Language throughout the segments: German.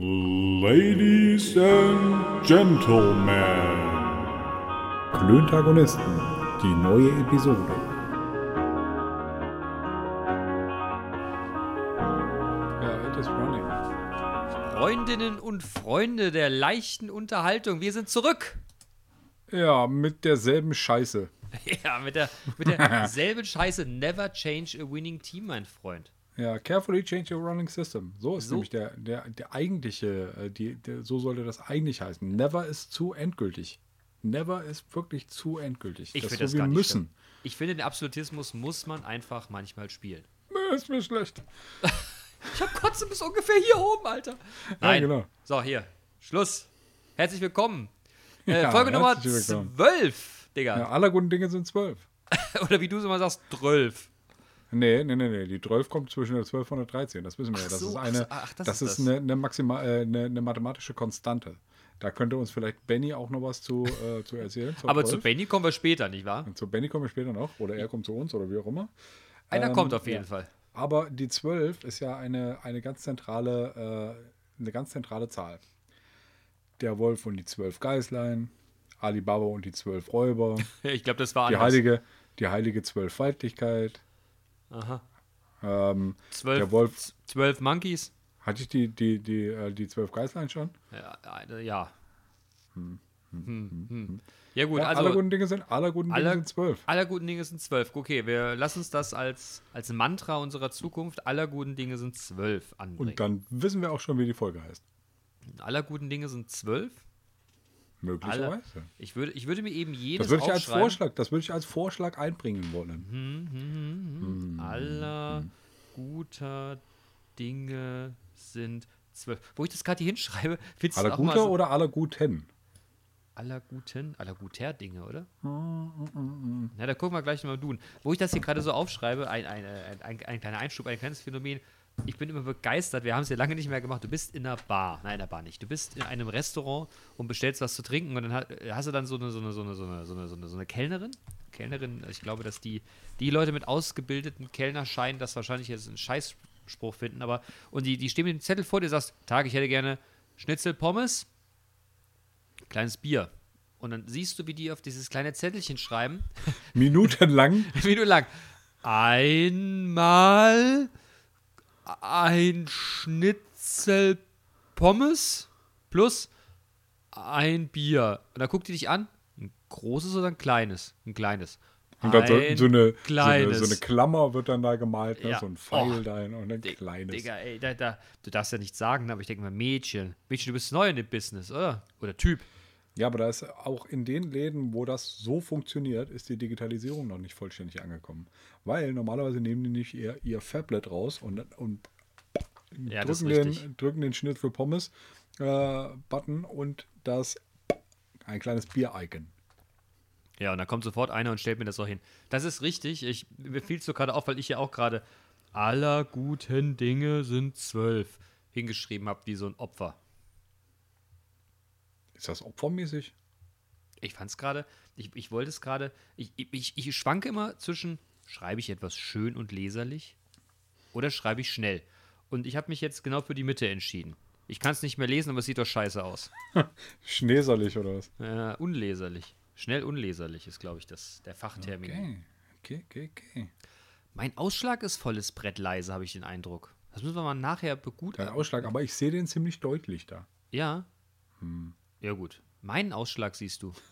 Ladies and Gentlemen. Klöntagonisten, die neue Episode. Ja, it is running. Freundinnen und Freunde der leichten Unterhaltung, wir sind zurück. Ja, mit derselben Scheiße. Ja, mit, der, mit derselben Scheiße. Never change a winning team, mein Freund. Ja, carefully change your running system. So ist So. nämlich der, der, der eigentliche, äh, die, der, so sollte das eigentlich heißen. Never ist zu endgültig. Never ist wirklich zu endgültig. Ich das finde ist das so, gar nicht müssen. schlimm. Ich finde, den Absolutismus muss man einfach manchmal spielen. Nö, Ist mir schlecht. Ich hab Kotze bis ungefähr hier oben, Alter. Nein. genau. So, hier. Schluss. Herzlich willkommen. Äh, Ja, Folge Nummer herzlich willkommen. 12, Digga. Ja, aller guten Dinge sind zwölf. Oder wie du es immer sagst, 12. Nee, nee, nee, nee. Die 12 kommt zwischen der 12 und der 13. Das wissen wir ja. Das so, ist eine, ach, das das ist ist das. eine, eine, maxima, äh, eine, eine mathematische Konstante. Da könnte uns vielleicht Benny auch noch was zu, äh, zu erzählen. Aber 12. zu Benny kommen wir später, nicht wahr? Und zu Benny kommen wir später noch. Oder er kommt zu uns oder wie auch immer. Einer Ähm, kommt auf jeden ja. Fall. Aber die 12 ist ja eine, eine ganz zentrale, äh, eine ganz zentrale Zahl. Der Wolf und die zwölf Geißlein, Alibaba und die zwölf Räuber, Ich glaube, das war die anders. heilige, die heilige Zwölffaltigkeit. Aha. Ähm, Zwölf, der Wolf, zwölf Monkeys. hatte ich die, die, die, äh, die zwölf Geißlein schon? Ja. ja. Hm, hm. Ja gut, Ja, also aller guten Dinge sind, aller guten Dinge aller- sind zwölf. aller guten Dinge sind zwölf. Okay, wir lassen uns das als, als Mantra unserer Zukunft. Aller guten Dinge sind zwölf anbringen. Und dann wissen wir auch schon, wie die Folge heißt. aller guten Dinge sind zwölf. Möglicherweise. Ich würde, ich würde mir eben jedes Das würde ich als. Vorschlag, das würde ich als Vorschlag einbringen wollen. Hm, Aller guter Dinge sind zwölf. Wo ich das gerade hier hinschreibe, findest du Aller auch mal guter so, oder aller guten? aller guten, aller guter Dinge, oder? Hm, Na, da gucken wir gleich nochmal tun. Wo ich das hier gerade so aufschreibe, ein, ein, ein, ein kleiner Einschub, ein kleines Phänomen. Ich bin immer begeistert, wir haben es ja lange nicht mehr gemacht. Du bist in einer Bar, nein, in der Bar nicht. Du bist in einem Restaurant und bestellst was zu trinken und dann ha- hast du dann so eine, so eine, so eine, so eine, so eine, so eine, so eine Kellnerin. Kellnerin, ich glaube, dass die, die Leute mit ausgebildeten Kellnerscheinen das wahrscheinlich jetzt einen Scheißspruch finden, aber und die, die stehen mit dem Zettel vor dir, sagst, Tag, ich hätte gerne Schnitzel Pommes, kleines Bier. Und dann siehst du, wie die auf dieses kleine Zettelchen schreiben, Minutenlang. wie du lang. Einmal ein Schnitzel Pommes plus ein Bier. Und dann guckt die dich an. Ein großes oder ein kleines? Ein kleines. Und dann so, Ein so, eine, so, eine, kleines. so eine Klammer wird dann da gemalt, ne? Ja. so ein Pfeil Oh. dahin und ein Dig- kleines. Digga, ey, da, da, du darfst ja nicht sagen, aber ich denke mal, Mädchen. Mädchen, du bist neu in dem Business, oder? Oder Typ. Ja, aber da ist auch in den Läden, wo das so funktioniert, ist die Digitalisierung noch nicht vollständig angekommen. Weil normalerweise nehmen die nicht ihr, ihr Fablet raus und, und Ja, drücken, den, drücken den Schnitt für Pommes äh, Button und das ein kleines Bier-Icon. Ja, und dann kommt sofort einer und stellt mir das auch hin. Das ist richtig. Ich, mir fiel es so gerade auf, weil ich ja auch gerade aller guten Dinge sind zwölf hingeschrieben habe, wie so ein Opfer. Ist das opfermäßig? Ich fand es gerade, ich, ich wollte es gerade, ich, ich, ich schwanke immer zwischen, schreibe ich etwas schön und leserlich oder schreibe ich schnell. Und ich habe mich jetzt genau für die Mitte entschieden. Ich kann es nicht mehr lesen, aber es sieht doch scheiße aus. Schneeserlich oder was? Äh, unleserlich. Schnell unleserlich ist, glaube ich, das, der Fachtermin. Okay, okay, okay, okay. Mein Ausschlag ist volles Brett leise, habe ich den Eindruck. Das müssen wir mal nachher Dein begutachten. Ausschlag, aber ich sehe den ziemlich deutlich da. Ja. Ja, gut. Meinen Ausschlag siehst du.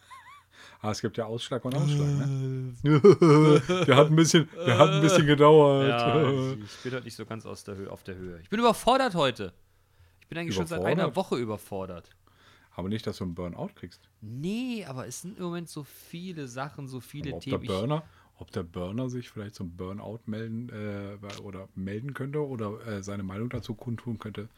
Ah, es gibt ja Ausschlag und Ausschlag, ne? der hat ein bisschen, der hat ein bisschen gedauert. Ja, ich, ich bin heute nicht so ganz aus der Höhe, auf der Höhe. Ich bin überfordert heute. Ich bin eigentlich schon seit einer? Woche überfordert. Aber nicht, dass du einen Burnout kriegst. Nee, aber es sind im Moment so viele Sachen, so viele Aber ob der Themen. Ich, Burner, ob der Burner sich vielleicht zum Burnout melden äh, oder melden könnte oder äh, seine Meinung dazu kundtun könnte.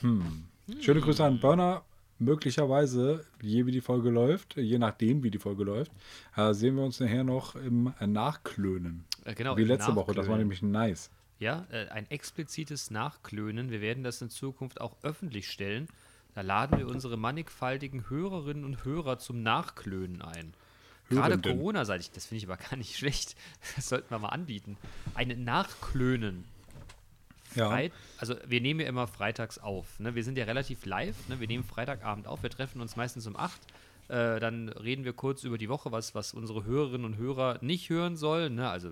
Hm. Schöne Grüße an Burner. Möglicherweise, je wie die Folge läuft, je nachdem wie die Folge läuft, äh, sehen wir uns nachher noch im Nachklönen. äh, genau, wie letzte Woche, das war Nachklönen. nämlich nice. Ja, äh, ein explizites Nachklönen. Wir werden das in Zukunft auch öffentlich stellen. Da laden wir unsere mannigfaltigen Hörerinnen und Hörer zum Nachklönen ein. Gerade. Corona-seitig, das finde ich aber gar nicht schlecht. Das sollten wir mal anbieten. Ein Nachklönen Ja. Freit also wir nehmen ja immer freitags auf. Ne? Wir sind ja relativ live. Ne? Wir nehmen Freitagabend auf. Wir treffen uns meistens um 8. Äh, dann reden wir kurz über die Woche, was, was unsere Hörerinnen und Hörer nicht hören sollen. Ne? Also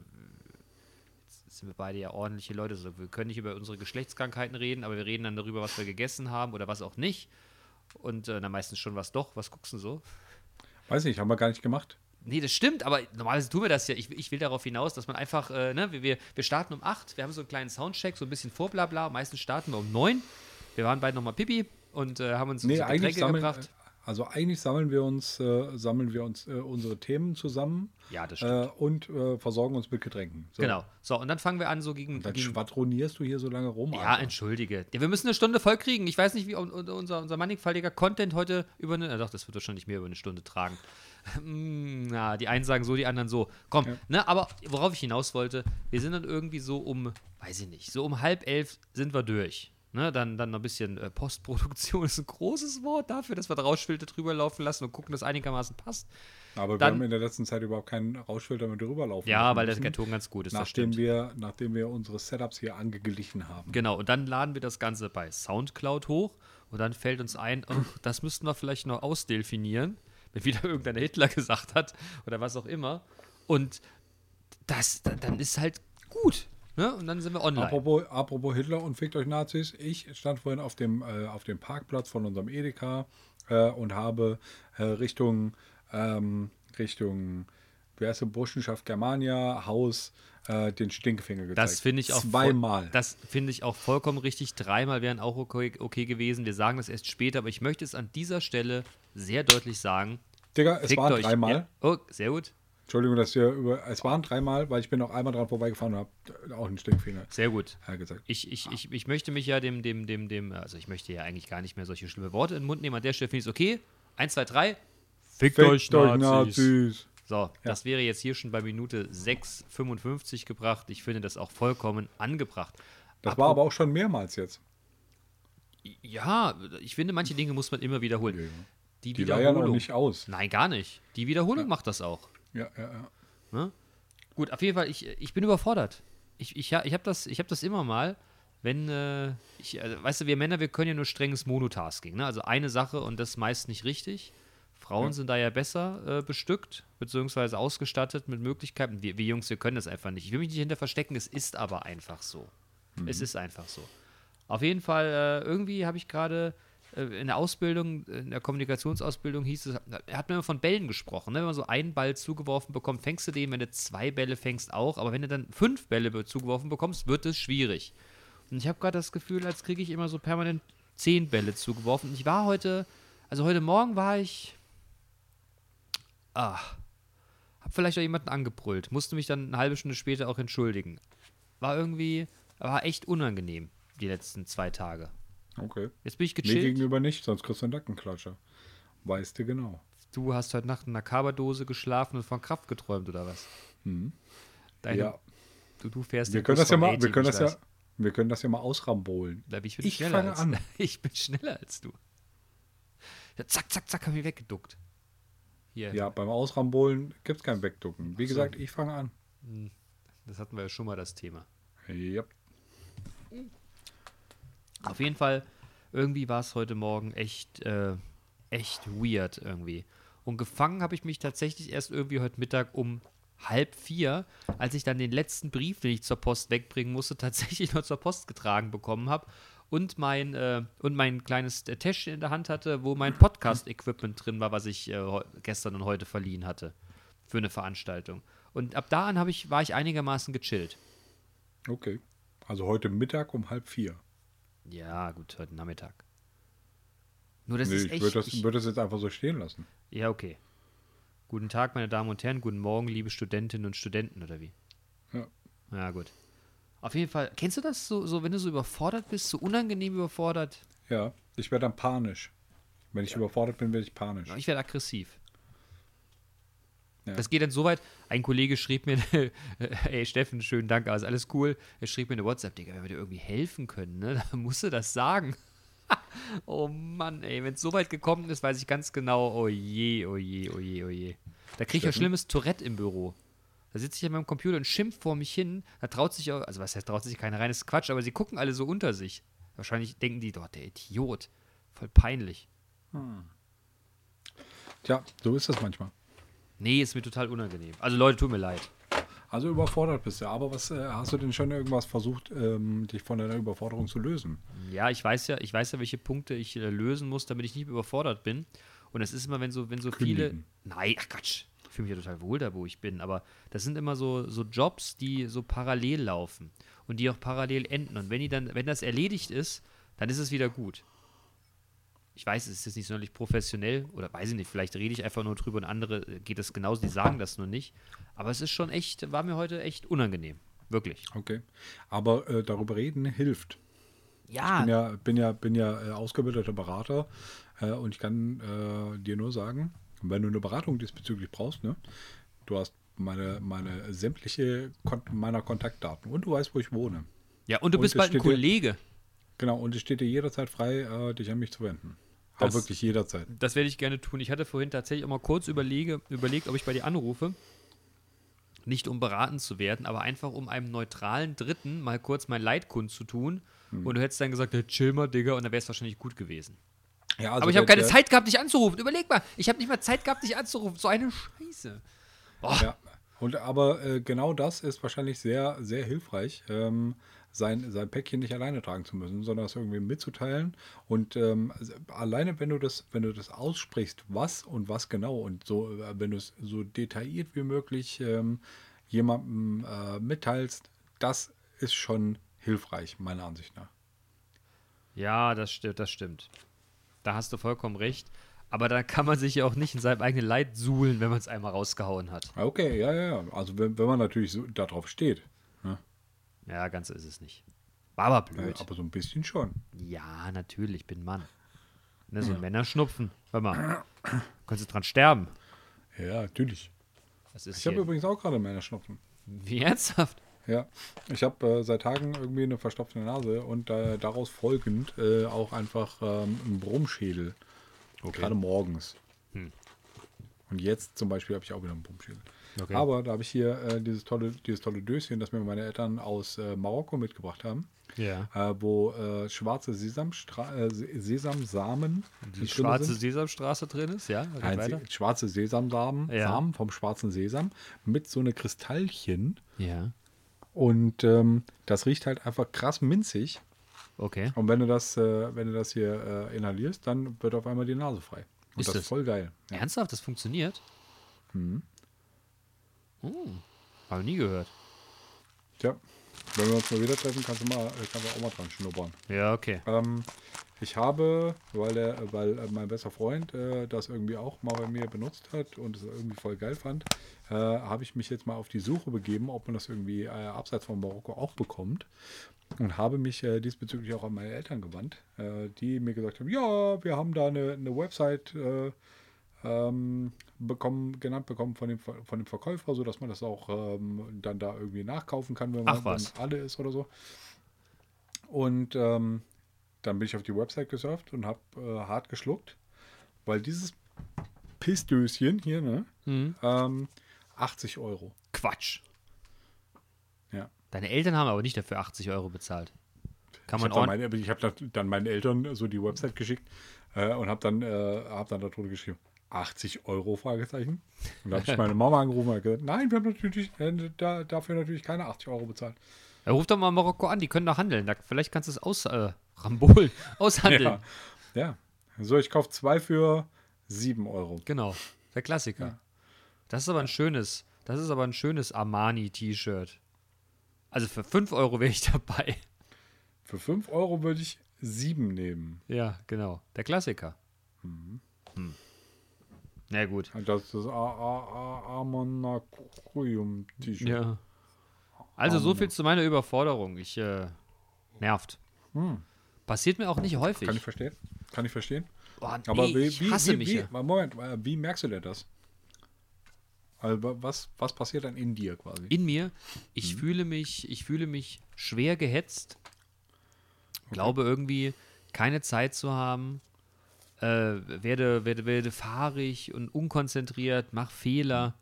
jetzt sind wir beide ja ordentliche Leute. Also wir können nicht über unsere Geschlechtskrankheiten reden, aber wir reden dann darüber, was wir gegessen haben oder was auch nicht. Und äh, dann meistens schon was doch. Was guckst du so? Weiß nicht, haben wir gar nicht gemacht. Nee, das stimmt, aber normalerweise tun wir das ja. Ich, ich will darauf hinaus, dass man einfach, äh, ne, wir, wir starten um 8, wir haben so einen kleinen Soundcheck, so ein bisschen Vorblabla. Meistens starten wir um 9. Wir waren beide nochmal Pipi und äh, haben uns Nee, unsere Getränke sammeln, gebracht. also eigentlich sammeln wir uns, äh, sammeln wir uns äh, unsere Themen zusammen Ja, das stimmt. äh, und äh, versorgen uns mit Getränken. So. Genau. So, und dann fangen wir an, so gegen. Dann gegen schwadronierst du hier so lange rum. ja, Alter. entschuldige. Ja, wir müssen eine Stunde voll kriegen. Ich weiß nicht, wie un- un- unser, unser mannigfaltiger Content heute über eine. äh, Doch, das wird wahrscheinlich mehr über eine Stunde tragen. Hm, Na, die einen sagen so, die anderen so. Komm, ne, aber worauf ich hinaus wollte, wir sind dann irgendwie so um, weiß ich nicht, so um halb elf sind wir durch. Ne, dann, dann noch ein bisschen äh, Postproduktion ist ein großes Wort dafür, dass wir da Rauschfilter drüber laufen lassen und gucken, dass einigermaßen passt. Aber wir dann- haben in der letzten Zeit überhaupt keinen Rauschfilter mehr drüber laufen. Ja, lassen weil der Karton ganz gut ist. Nachdem wir, nachdem wir unsere Setups hier angeglichen haben. Genau, und dann laden wir das Ganze bei Soundcloud hoch und dann fällt uns ein, oh, das müssten wir vielleicht noch ausdelfinieren, wenn wieder irgendein Hitler gesagt hat oder was auch immer. Und das, dann, ist halt gut. Ne? Und dann sind wir online. Apropos, apropos Hitler und fickt euch Nazis. Ich stand vorhin auf dem, äh, auf dem Parkplatz von unserem Edeka äh, und habe äh, Richtung, ähm, Richtung, heißt der, Burschenschaft Germania, Haus, äh, den Stinkefinger gezeigt. Das finde ich auch Zweimal. Das finde ich auch vollkommen richtig. Dreimal wären auch okay, okay gewesen. Wir sagen das erst später, aber ich möchte es an dieser Stelle sehr deutlich sagen. Digga, es waren euch. dreimal. Ja. Oh, sehr gut. Entschuldigung, dass wir über. Es waren dreimal, weil ich bin noch einmal dran vorbeigefahren und habe auch einen Stinkfinger Sehr gut. äh, gesagt. Ich, ich, ich, ich möchte mich ja dem, dem, dem, dem, also ich möchte ja eigentlich gar nicht mehr solche schlimme Worte in den Mund nehmen. An der Stelle finde ich es okay. Eins, zwei, drei. Fickt, Fickt euch Nazis. So, das wäre jetzt hier schon bei Minute 6,55 gebracht. Ich finde das auch vollkommen angebracht. Das war aber auch schon mehrmals jetzt. Ja, ich finde, manche Dinge muss man immer wiederholen. Die, Die leiern auch Wiederholung. nicht aus. Nein, gar nicht. Die Wiederholung macht das auch. Ja, ja, ja. Ne? Gut, auf jeden Fall, ich, ich bin überfordert. Ich, ich, ich habe das, ich hab das immer mal, wenn, äh, ich, also, weißt du, wir Männer, wir können ja nur strenges Monotasking. Ne? Also eine Sache und das meist nicht richtig. Frauen Ja. sind da ja besser äh, bestückt, beziehungsweise ausgestattet mit Möglichkeiten. Wir, wir Jungs, wir können das einfach nicht. Ich will mich nicht hinter verstecken, es ist aber einfach so. Es ist einfach so. Auf jeden Fall, äh, irgendwie habe ich gerade äh, in der Ausbildung, in der Kommunikationsausbildung hieß es, er hat mir immer von Bällen gesprochen. Ne? Wenn man so einen Ball zugeworfen bekommt, fängst du den, wenn du zwei Bälle fängst, auch. Aber wenn du dann fünf Bälle zugeworfen bekommst, wird es schwierig. Und ich habe gerade das Gefühl, als kriege ich immer so permanent zehn Bälle zugeworfen. Und ich war heute, also heute Morgen war ich, ah, hab vielleicht auch jemanden angebrüllt, musste mich dann eine halbe Stunde später auch entschuldigen. War irgendwie, war echt unangenehm, die letzten zwei Tage. Okay. Jetzt bin ich Mir gechillt. gegenüber nicht, sonst kriegst du einen Nackenklatscher. Weißt du genau. Du hast heute Nacht in einer Kaberdose geschlafen und von Kraft geträumt, oder was? Deine, ja, du, du fährst wir können Bus das ja mal, wir A-Team, können das ja, wir können das ja mal ausrambolen. Ich bin Ich schneller fange als, an. Ich bin schneller als du. Ja, zack, zack, zack, hab ich weggeduckt. Hier, Ja, beim Ausrambolen gibt es kein Wegducken. Wie so. gesagt, ich fange an. das hatten wir ja schon mal das Thema. Ja. Auf jeden Fall, irgendwie war es heute Morgen echt, äh, echt weird irgendwie. Und gefangen habe ich mich tatsächlich erst irgendwie heute Mittag um halb vier, als ich dann den letzten Brief, den ich zur Post wegbringen musste, tatsächlich noch zur Post getragen bekommen habe und mein, äh, und mein kleines äh, Täschchen in der Hand hatte, wo mein Podcast-Equipment drin war, was ich äh, gestern und heute verliehen hatte für eine Veranstaltung. Und ab da an ich, war ich einigermaßen gechillt. Okay. Also heute Mittag um halb vier. Ja, gut, heute Nachmittag. Nur das nee, ist ich echt. würde das, ich- würd das jetzt einfach so stehen lassen. Ja, okay. Guten Tag, meine Damen und Herren. Guten Morgen, liebe Studentinnen und Studenten, oder wie? Ja. Ja, gut. Auf jeden Fall. Kennst du das so, so wenn du so überfordert bist, so unangenehm überfordert? Ja, ich werde dann panisch. Wenn ich überfordert bin, werde ich panisch. Ich werde aggressiv. Ja. Das geht dann so weit. Ein Kollege schrieb mir, ey Steffen, schönen Dank, also alles cool. Er schrieb mir eine WhatsApp, Digga, wenn wir dir irgendwie helfen können, ne, dann musst du das sagen. oh Mann, ey, wenn es so weit gekommen ist, weiß ich ganz genau, oh je, oh je, oh je, oh je. Da kriege ich ja schlimmes Tourette im Büro. Da sitze ich an meinem Computer und schimpf vor mich hin. Da traut sich auch, also was heißt, traut sich keiner rein, ist Quatsch, aber sie gucken alle so unter sich. Wahrscheinlich denken die, dort der Idiot. Voll peinlich. Tja, so ist das manchmal. Nee, ist mir total unangenehm. Also Leute, tut mir leid. Also überfordert bist du. Aber was äh, hast du denn schon irgendwas versucht, ähm, dich von deiner Überforderung zu lösen? Ja, ich weiß ja, ich weiß ja, welche Punkte ich äh, lösen muss, damit ich nicht überfordert bin. Und das ist immer, wenn so, wenn so viele. Kündigen. Nein, ach Quatsch. Ich fühle mich ja total wohl da, wo ich bin. Aber das sind immer so, so Jobs, die so parallel laufen und die auch parallel enden. Und wenn die dann, wenn das erledigt ist, dann ist es wieder gut. Ich weiß, es ist jetzt nicht sonderlich professionell oder weiß ich nicht, vielleicht rede ich einfach nur drüber und andere äh, geht das genauso, die sagen das nur nicht. Aber es ist schon echt, war mir heute echt unangenehm. Wirklich. Okay. Aber äh, darüber reden hilft. Ja, bin ja, bin ja, bin ja äh, ausgebildeter Berater äh, und ich kann äh, dir nur sagen, wenn du eine Beratung diesbezüglich brauchst, ne, du hast meine, meine sämtliche Kon meiner Kontaktdaten und du weißt, wo ich wohne. ja, und du Und bist bald ein Kollege. Genau, und es steht dir jederzeit frei, äh, dich an mich zu wenden. Aber Das- wirklich jederzeit. Das werde ich gerne tun. Ich hatte vorhin tatsächlich auch mal kurz überlege, überlegt, ob ich bei dir anrufe. Nicht um beraten zu werden, aber einfach um einem neutralen Dritten mal kurz mein Leid kundzutun. Hm. Und du hättest dann gesagt, ja, chill mal, Digga, und dann wäre es wahrscheinlich gut gewesen. Ja, also aber ich habe keine der- Zeit gehabt, dich anzurufen. Überleg mal, ich habe nicht mal Zeit gehabt, dich anzurufen. So eine Scheiße. Ja, und aber äh, genau das ist wahrscheinlich sehr, sehr hilfreich, ähm, sein, sein Päckchen nicht alleine tragen zu müssen, sondern es irgendwie mitzuteilen. Und ähm, also alleine, wenn du das, wenn du das aussprichst, was und was genau und so, äh, wenn du es so detailliert wie möglich ähm, jemandem äh, mitteilst, das ist schon hilfreich, meiner Ansicht nach. Ja, das stimmt, das stimmt. Da hast du vollkommen recht. Aber da kann man sich ja auch nicht in seinem eigenen Leid suhlen, wenn man es einmal rausgehauen hat. Okay, ja, ja, ja. Also wenn, wenn man natürlich so darauf steht. Ja, ganz so ist es nicht. War aber blöd. aber so ein bisschen schon. Ja, natürlich, bin Mann. Ne, so ein Männerschnupfen. Hör mal. Kannst du dran sterben. Ja, natürlich. Ich habe übrigens auch gerade meine Schnupfen. Wie ernsthaft? Ja, ich habe äh, seit Tagen irgendwie eine verstopfte Nase und äh, daraus folgend äh, auch einfach ähm, einen Brummschädel. Gerade morgens. Hm. Und jetzt zum Beispiel habe ich auch wieder einen Brummschädel. Okay. Aber da habe ich hier äh, dieses, tolle, dieses tolle Döschen, das mir meine Eltern aus äh, Marokko mitgebracht haben, Ja. äh, wo schwarze Sesamstra äh, Se- Sesamsamen Die schwarze. Sesamstraße drin ist, ja? Nein. Se schwarze Sesamsamen Ja. Samen vom schwarzen Sesam mit so eine Kristallchen. Ja. Und ähm, das riecht halt einfach krass minzig. Okay. Und wenn du das, äh, wenn du das hier äh, inhalierst, dann wird auf einmal die Nase frei. Und Ist das das- ist voll geil. Ja. Ernsthaft, das funktioniert? Mhm. Hm. Habe nie gehört. Tja, wenn wir uns mal wieder treffen, kannst du mal, äh, kannst du auch mal dran schnuppern. Ja, okay. Ähm, ich habe, weil, der, weil mein bester Freund äh, das irgendwie auch mal bei mir benutzt hat und es irgendwie voll geil fand, äh, habe ich mich jetzt mal auf die Suche begeben, ob man das irgendwie äh, abseits von Marokko auch bekommt. Und habe mich äh, diesbezüglich auch an meine Eltern gewandt, äh, die mir gesagt haben, ja, wir haben da eine, eine Website äh, ähm, bekommen, genannt bekommen von dem, von dem Verkäufer, sodass man das auch ähm, dann da irgendwie nachkaufen kann, wenn man Ach alle ist oder so. Und ähm, dann bin ich auf die Website gesurft und habe äh, hart geschluckt, weil dieses Pissdöschen hier, ne, Mhm. ähm, 80 Euro. Quatsch. Ja. Deine Eltern haben aber nicht dafür 80 Euro bezahlt. Kann Ich man habe dann, ich hab dann- meinen Eltern so die Website geschickt äh, und habe dann, äh, hab dann darunter geschrieben, 80 Euro, Fragezeichen. Und da habe ich meine Mama angerufen und gesagt, nein, wir haben natürlich, äh, da, dafür natürlich keine 80 Euro bezahlt. Ja, ruf doch mal Marokko an, die können doch handeln. Da, vielleicht kannst du es aus, äh, Rambol aushandeln. Ja. ja. So, ich kaufe zwei für 7 Euro. Genau. Der Klassiker. Ja. Das ist aber ein schönes, das ist aber ein schönes Armani-T-Shirt. Also für 5 Euro wäre ich dabei. Für 5 Euro würde ich 7 nehmen. Ja, genau. Der Klassiker. Mhm. Hm. Na gut. Das ist das Amonacrium-T-Shirt. Ja. Also so viel zu meiner Überforderung. Ich, äh, nervt. Hm. Passiert mir auch nicht häufig. Kann ich verstehen. Kann ich verstehen. Boah, nee, Aber wie, ich hasse wie, mich wie, ja. Moment, wie merkst du denn das? Also was, was passiert dann in dir quasi? in mir. Mhm. Ich fühle mich, ich fühle mich schwer gehetzt. Glaube irgendwie keine Zeit zu haben. Äh, werde, werde, werde fahrig und unkonzentriert, mach Fehler.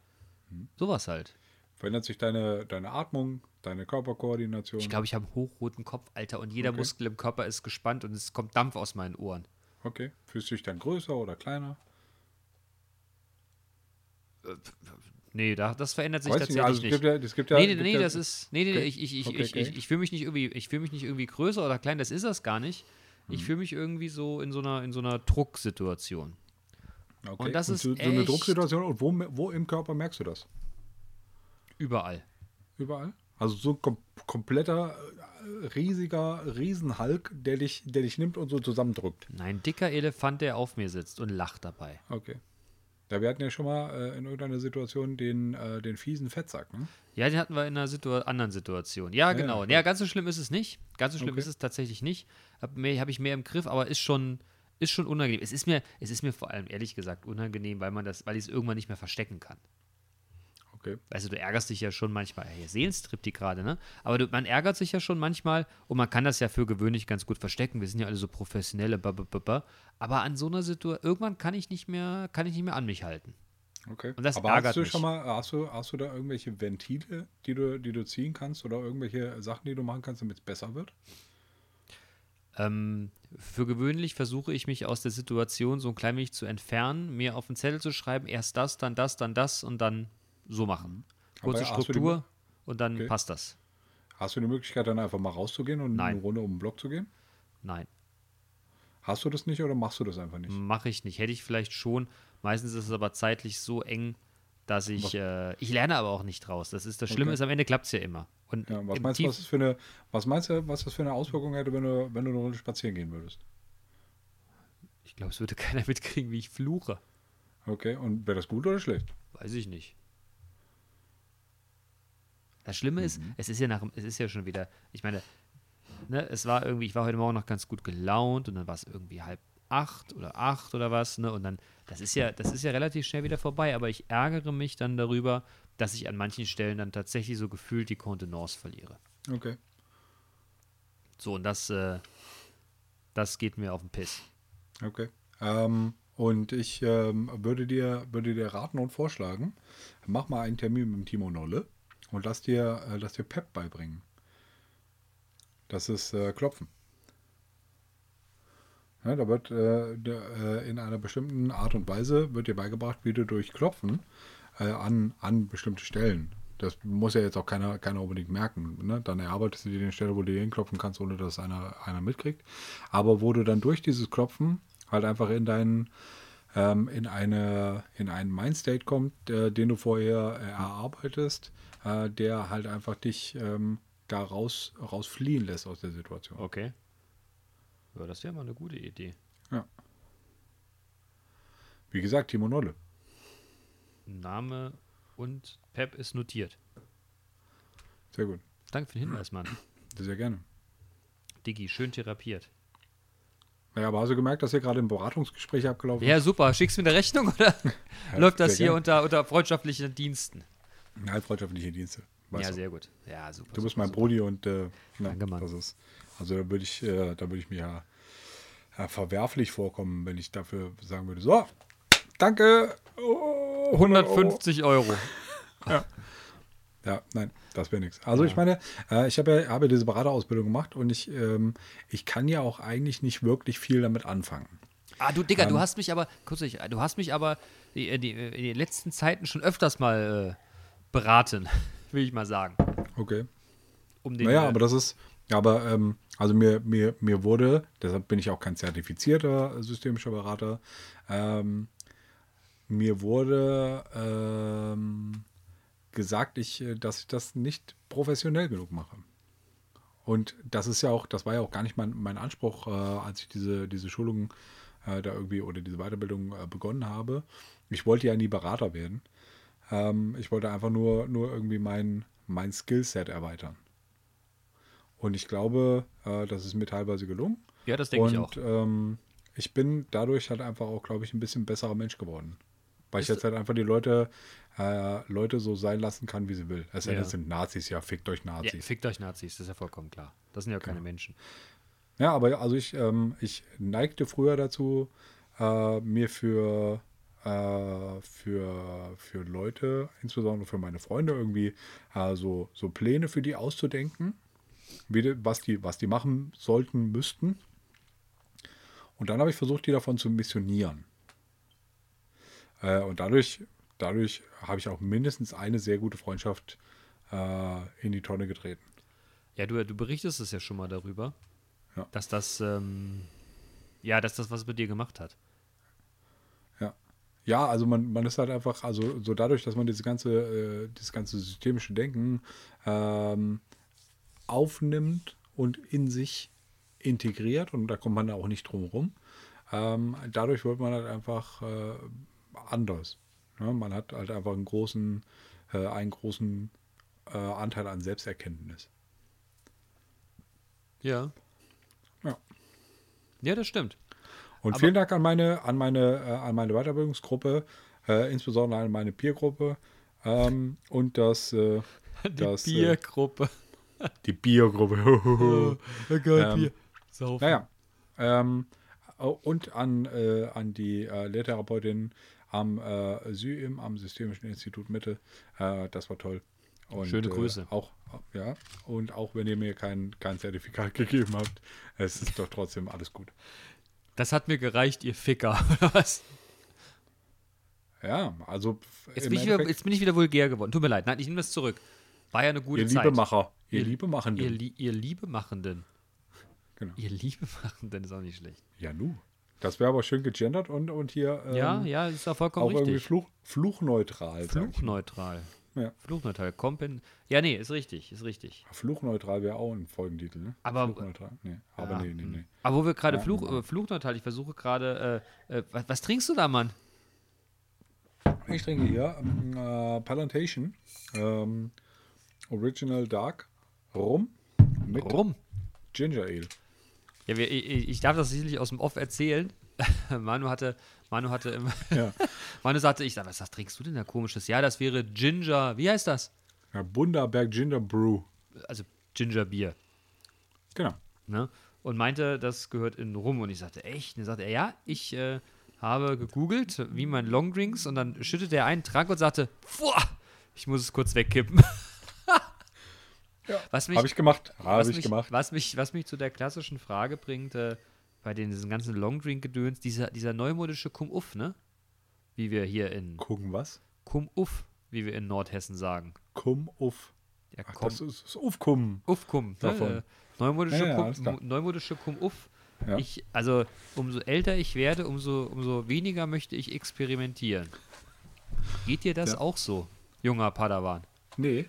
Mhm. Sowas halt. Verändert sich deine, deine Atmung, deine Körperkoordination? Ich glaube, ich habe einen hochroten Kopf, Alter, und jeder Okay. Muskel im Körper ist gespannt und es kommt Dampf aus meinen Ohren. Okay. Fühlst du dich dann größer oder kleiner? Nee, da, das verändert sich Weiß tatsächlich also nicht. gibt ja, es gibt ja, nee, nee, gibt nee, ja, das ist. Nee, nee, Okay. ich, ich, ich, Okay, ich, okay. ich, ich fühle mich nicht irgendwie, ich fühle mich nicht irgendwie größer oder klein, das ist das gar nicht. Hm. Ich fühle mich irgendwie so in so einer, in so einer Drucksituation. Okay. Und das ist so, so eine Drucksituation. Und wo, wo im Körper merkst du das? Überall. Überall? Also so ein kom kompletter, äh, riesiger Riesenhulk, der dich, der dich nimmt und so zusammendrückt. Ein dicker Elefant, der auf mir sitzt und lacht dabei. Okay. Ja, wir hatten ja schon mal äh, in irgendeiner Situation den, äh, den fiesen Fettsack, ne? Ja, den hatten wir in einer Situa anderen Situation. Ja, genau. ja. Ja, ganz so schlimm ist es nicht. Ganz so schlimm Okay. ist es tatsächlich nicht. Habe hab ich mehr im Griff, aber ist schon, ist schon unangenehm. Es ist mir, es ist mir vor allem ehrlich gesagt unangenehm, weil man das, weil ich es irgendwann nicht mehr verstecken kann. Okay. Weißt du, ärgerst dich ja schon manchmal, ja, hier Seelenstrip die gerade, ne? Aber du, man ärgert sich ja schon manchmal und man kann das ja für gewöhnlich ganz gut verstecken. Wir sind ja alle so professionelle, ba, ba, ba, ba. aber an so einer Situation, irgendwann kann ich nicht mehr, kann ich nicht mehr an mich halten. Okay. Und das Aber ärgert hast du mich. schon mal, hast du, hast du da irgendwelche Ventile, die du, die du ziehen kannst oder irgendwelche Sachen, die du machen kannst, damit es besser wird? Ähm, für gewöhnlich versuche ich mich aus der Situation so ein klein wenig zu entfernen, mir auf den Zettel zu schreiben, erst das, dann das, dann das und dann so machen. Kurze Aber Struktur und dann Okay. passt das. Hast du die Möglichkeit, dann einfach mal rauszugehen und Nein. eine Runde um den Block zu gehen? Nein, Hast du das nicht oder machst du das einfach nicht? mache ich nicht. Hätte ich vielleicht schon. Meistens ist es aber zeitlich so eng, dass ich, äh, ich lerne aber auch nicht draus. Das ist das Schlimme Okay. ist, am Ende klappt es ja immer. Und Ja, was meinst Tief- was, das für eine, was meinst du, was das für eine Auswirkung hätte, wenn du, wenn du eine Runde spazieren gehen würdest? ich glaube, es würde keiner mitkriegen, wie ich fluche. Okay, und wäre das gut oder schlecht? Weiß ich nicht. Das Schlimme ist, Mhm. es ist ja nach, es ist ja schon wieder, ich meine, ne, es war irgendwie, ich war heute Morgen noch ganz gut gelaunt und dann war es irgendwie halb acht oder acht oder was, ne, und dann, das ist ja, das ist ja relativ schnell wieder vorbei, aber ich ärgere mich dann darüber, dass ich an manchen Stellen dann tatsächlich so gefühlt die Kontenance verliere. Okay. So, und das, äh, das geht mir auf den Piss. Okay. Ähm, und ich ähm, würde, dir, würde dir raten und vorschlagen, mach mal einen Termin mit dem Timo Nolle und lass dir, äh, lass dir Pep beibringen. Das ist äh, Klopfen. Ja, da wird äh, der, äh, in einer bestimmten Art und Weise wird dir beigebracht, wie du durch Klopfen äh, an, an bestimmte Stellen. Das muss ja jetzt auch keiner, keiner unbedingt merken. Ne? Dann erarbeitest du dir eine Stelle, wo du hinklopfen kannst, ohne dass einer, einer mitkriegt. Aber wo du dann durch dieses Klopfen halt einfach in deinen ähm, in eine in einen Mindstate kommt, äh, den du vorher äh, erarbeitest, äh, der halt einfach dich ähm, da raus, rausfliehen lässt aus der Situation. Okay. Ja, das wäre mal eine gute Idee. Wie gesagt, Timo Nolle. Name und Pep ist notiert. Sehr gut. Danke für den Hinweis, Mann. Sehr gerne. Diggi, schön therapiert. Naja, aber hast du gemerkt, dass hier gerade ein Beratungsgespräch abgelaufen Ja, super. Schickst du mir eine Rechnung oder Ja, läuft das hier unter, unter freundschaftlichen Diensten? ist? Halt freundschaftliche Dienste. Weißt ja, du. sehr gut. Ja, super. Du bist super, mein super. Brudi und äh, na, Danke, Mann. das ist. Also da würde ich, äh, da würde ich mir ja, ja verwerflich vorkommen, wenn ich dafür sagen würde, so, danke, oh, 100 Euro. 150 Euro. Ja, nein, das wäre nichts. Also ich meine, äh, ich habe ja, habe diese Beraterausbildung gemacht und ich, ähm, ich kann ja auch eigentlich nicht wirklich viel damit anfangen. Ah, du Digga, Ähm. du hast mich aber, kurz, du hast mich aber die, die, in den letzten Zeiten schon öfters mal äh, beraten, will ich mal sagen. Okay. Um den, Naja, äh, aber das ist, ja, aber ähm, also mir, mir, mir wurde, deshalb bin ich auch kein zertifizierter systemischer Berater, ähm, mir wurde ähm, gesagt, ich, äh, dass ich das nicht professionell genug mache. Und das ist ja auch, das war ja auch gar nicht mein, mein Anspruch, äh, als ich diese, diese Schulung äh, da irgendwie oder diese Weiterbildung äh, begonnen habe. Ich wollte ja nie Berater werden. Ähm, ich wollte einfach nur, nur irgendwie mein, mein Skillset erweitern. Und ich glaube, äh, das ist mir teilweise gelungen. ja, das denke Und ich auch. Ähm, ich bin dadurch halt einfach auch, glaube ich, ein bisschen besserer Mensch geworden. Weil ich Ist- jetzt halt einfach die Leute, äh, Leute so sein lassen kann, wie sie will. Es Ja. das sind Nazis, ja, fickt euch Ja, Nazis. fickt euch Nazis, das ist ja vollkommen klar. Das sind ja keine Menschen. Ja, aber also ich, ähm, ich neigte früher dazu, äh, mir für äh, für, für Leute, insbesondere für meine Freunde, irgendwie äh, so, so Pläne für die auszudenken, wie, was, die, was die machen sollten, müssten. Und dann habe ich versucht, die davon zu missionieren. Äh, und dadurch, dadurch habe ich auch mindestens eine sehr gute Freundschaft äh, in die Tonne getreten. Ja, du, du berichtest es ja schon mal darüber, Ja. dass das, ähm, ja, dass das was mit dir gemacht hat. Ja. Ja, also man, man ist halt einfach, also so dadurch, dass man dieses ganze, äh, dieses ganze systemische Denken ähm, aufnimmt und in sich integriert und da kommt man auch nicht drum rum. Ähm, dadurch wird man halt einfach äh, anders. Ne? Man hat halt einfach einen großen, äh, einen großen äh, Anteil an Selbsterkenntnis. Ja. Ja. Ja, das stimmt. Und Aber- vielen Dank an meine, an meine, äh, an meine Weiterbildungsgruppe, äh, insbesondere an meine Peergruppe ähm, und das, äh, Die das äh, Biergruppe. die Biergruppe. Oh Gott, Ähm, Bier. Saufen. naja. Ähm, oh, und an, äh, an die äh, Lehrtherapeutin am äh, SYIM, am Systemischen Institut Mitte. Äh, das war toll. Und, Schöne Grüße. Äh, auch, ja, und auch wenn ihr mir kein, kein Zertifikat gegeben habt, es ist doch trotzdem alles gut. Das hat mir gereicht, ihr Ficker. Oder was? Ja, also Jetzt bin, ich wieder, jetzt bin ich wieder vulgär geworden. Tut mir leid. Nein, ich nehme das zurück. War ja eine gute Ihr Zeit. Liebemacher. Ihr Ihr- Liebemachenden. Ihr, ihr Liebemachenden. Genau. Ihr Liebemachenden ist auch nicht schlecht. Ja, nu. Das wäre aber schön gegendert und, und hier ähm, ja, ja, ist auch vollkommen auch irgendwie richtig. Fluch, fluchneutral. Fluchneutral. Ja. Fluchneutral. Kompen ja, nee, ist richtig, ist richtig. Fluchneutral wäre auch ein Folgentitel, ne? Aber- Fluchneutral. Nee, aber Ja, nee, nee, nee. Aber wo wir gerade Ja, Fluch, äh, Fluchneutral, ich versuche gerade, äh, äh, was, was trinkst du da, Mann? Ich trinke hier ähm, äh, Palantation ähm, Original Dark Rum mit Rum. Ginger Ale. Ja, wir, ich, ich darf das sicherlich aus dem Off erzählen. Manu hatte, Manu hatte immer, Ja. Manu sagte, ich sag, was das trinkst du denn da komisches? Ja, das wäre Ginger, wie heißt das? ja Bundaberg Ginger Brew. Also Ginger Bier. Genau. Ne? Und meinte, das gehört in Rum. Und ich sagte, echt? Und dann sagte er, ja, ich äh, habe gegoogelt, wie man Longdrinks. Und dann schüttete er einen Trank und sagte, Boah, ich muss es kurz wegkippen. was mich, Habe ich gemacht. Habe was ich mich, gemacht. Was mich, was mich zu der klassischen Frage bringt, äh, bei den, diesen ganzen Longdrink-Gedöns, dieser, dieser neumodische Cum-Uff, ne? Wie wir hier in Gucken was? Cum-Uff, wie wir in Nordhessen sagen. Kum uff. Ja, Ach, komm, das ist das Uffkum. Uff-Cum. Ne? Davon. Äh, neumodische, Ja, ja, klar. neumodische Cum-Uff. Ja. Ich, also, umso älter ich werde, umso, umso weniger möchte ich experimentieren. Geht dir das Ja. auch so, junger Padawan? Nee.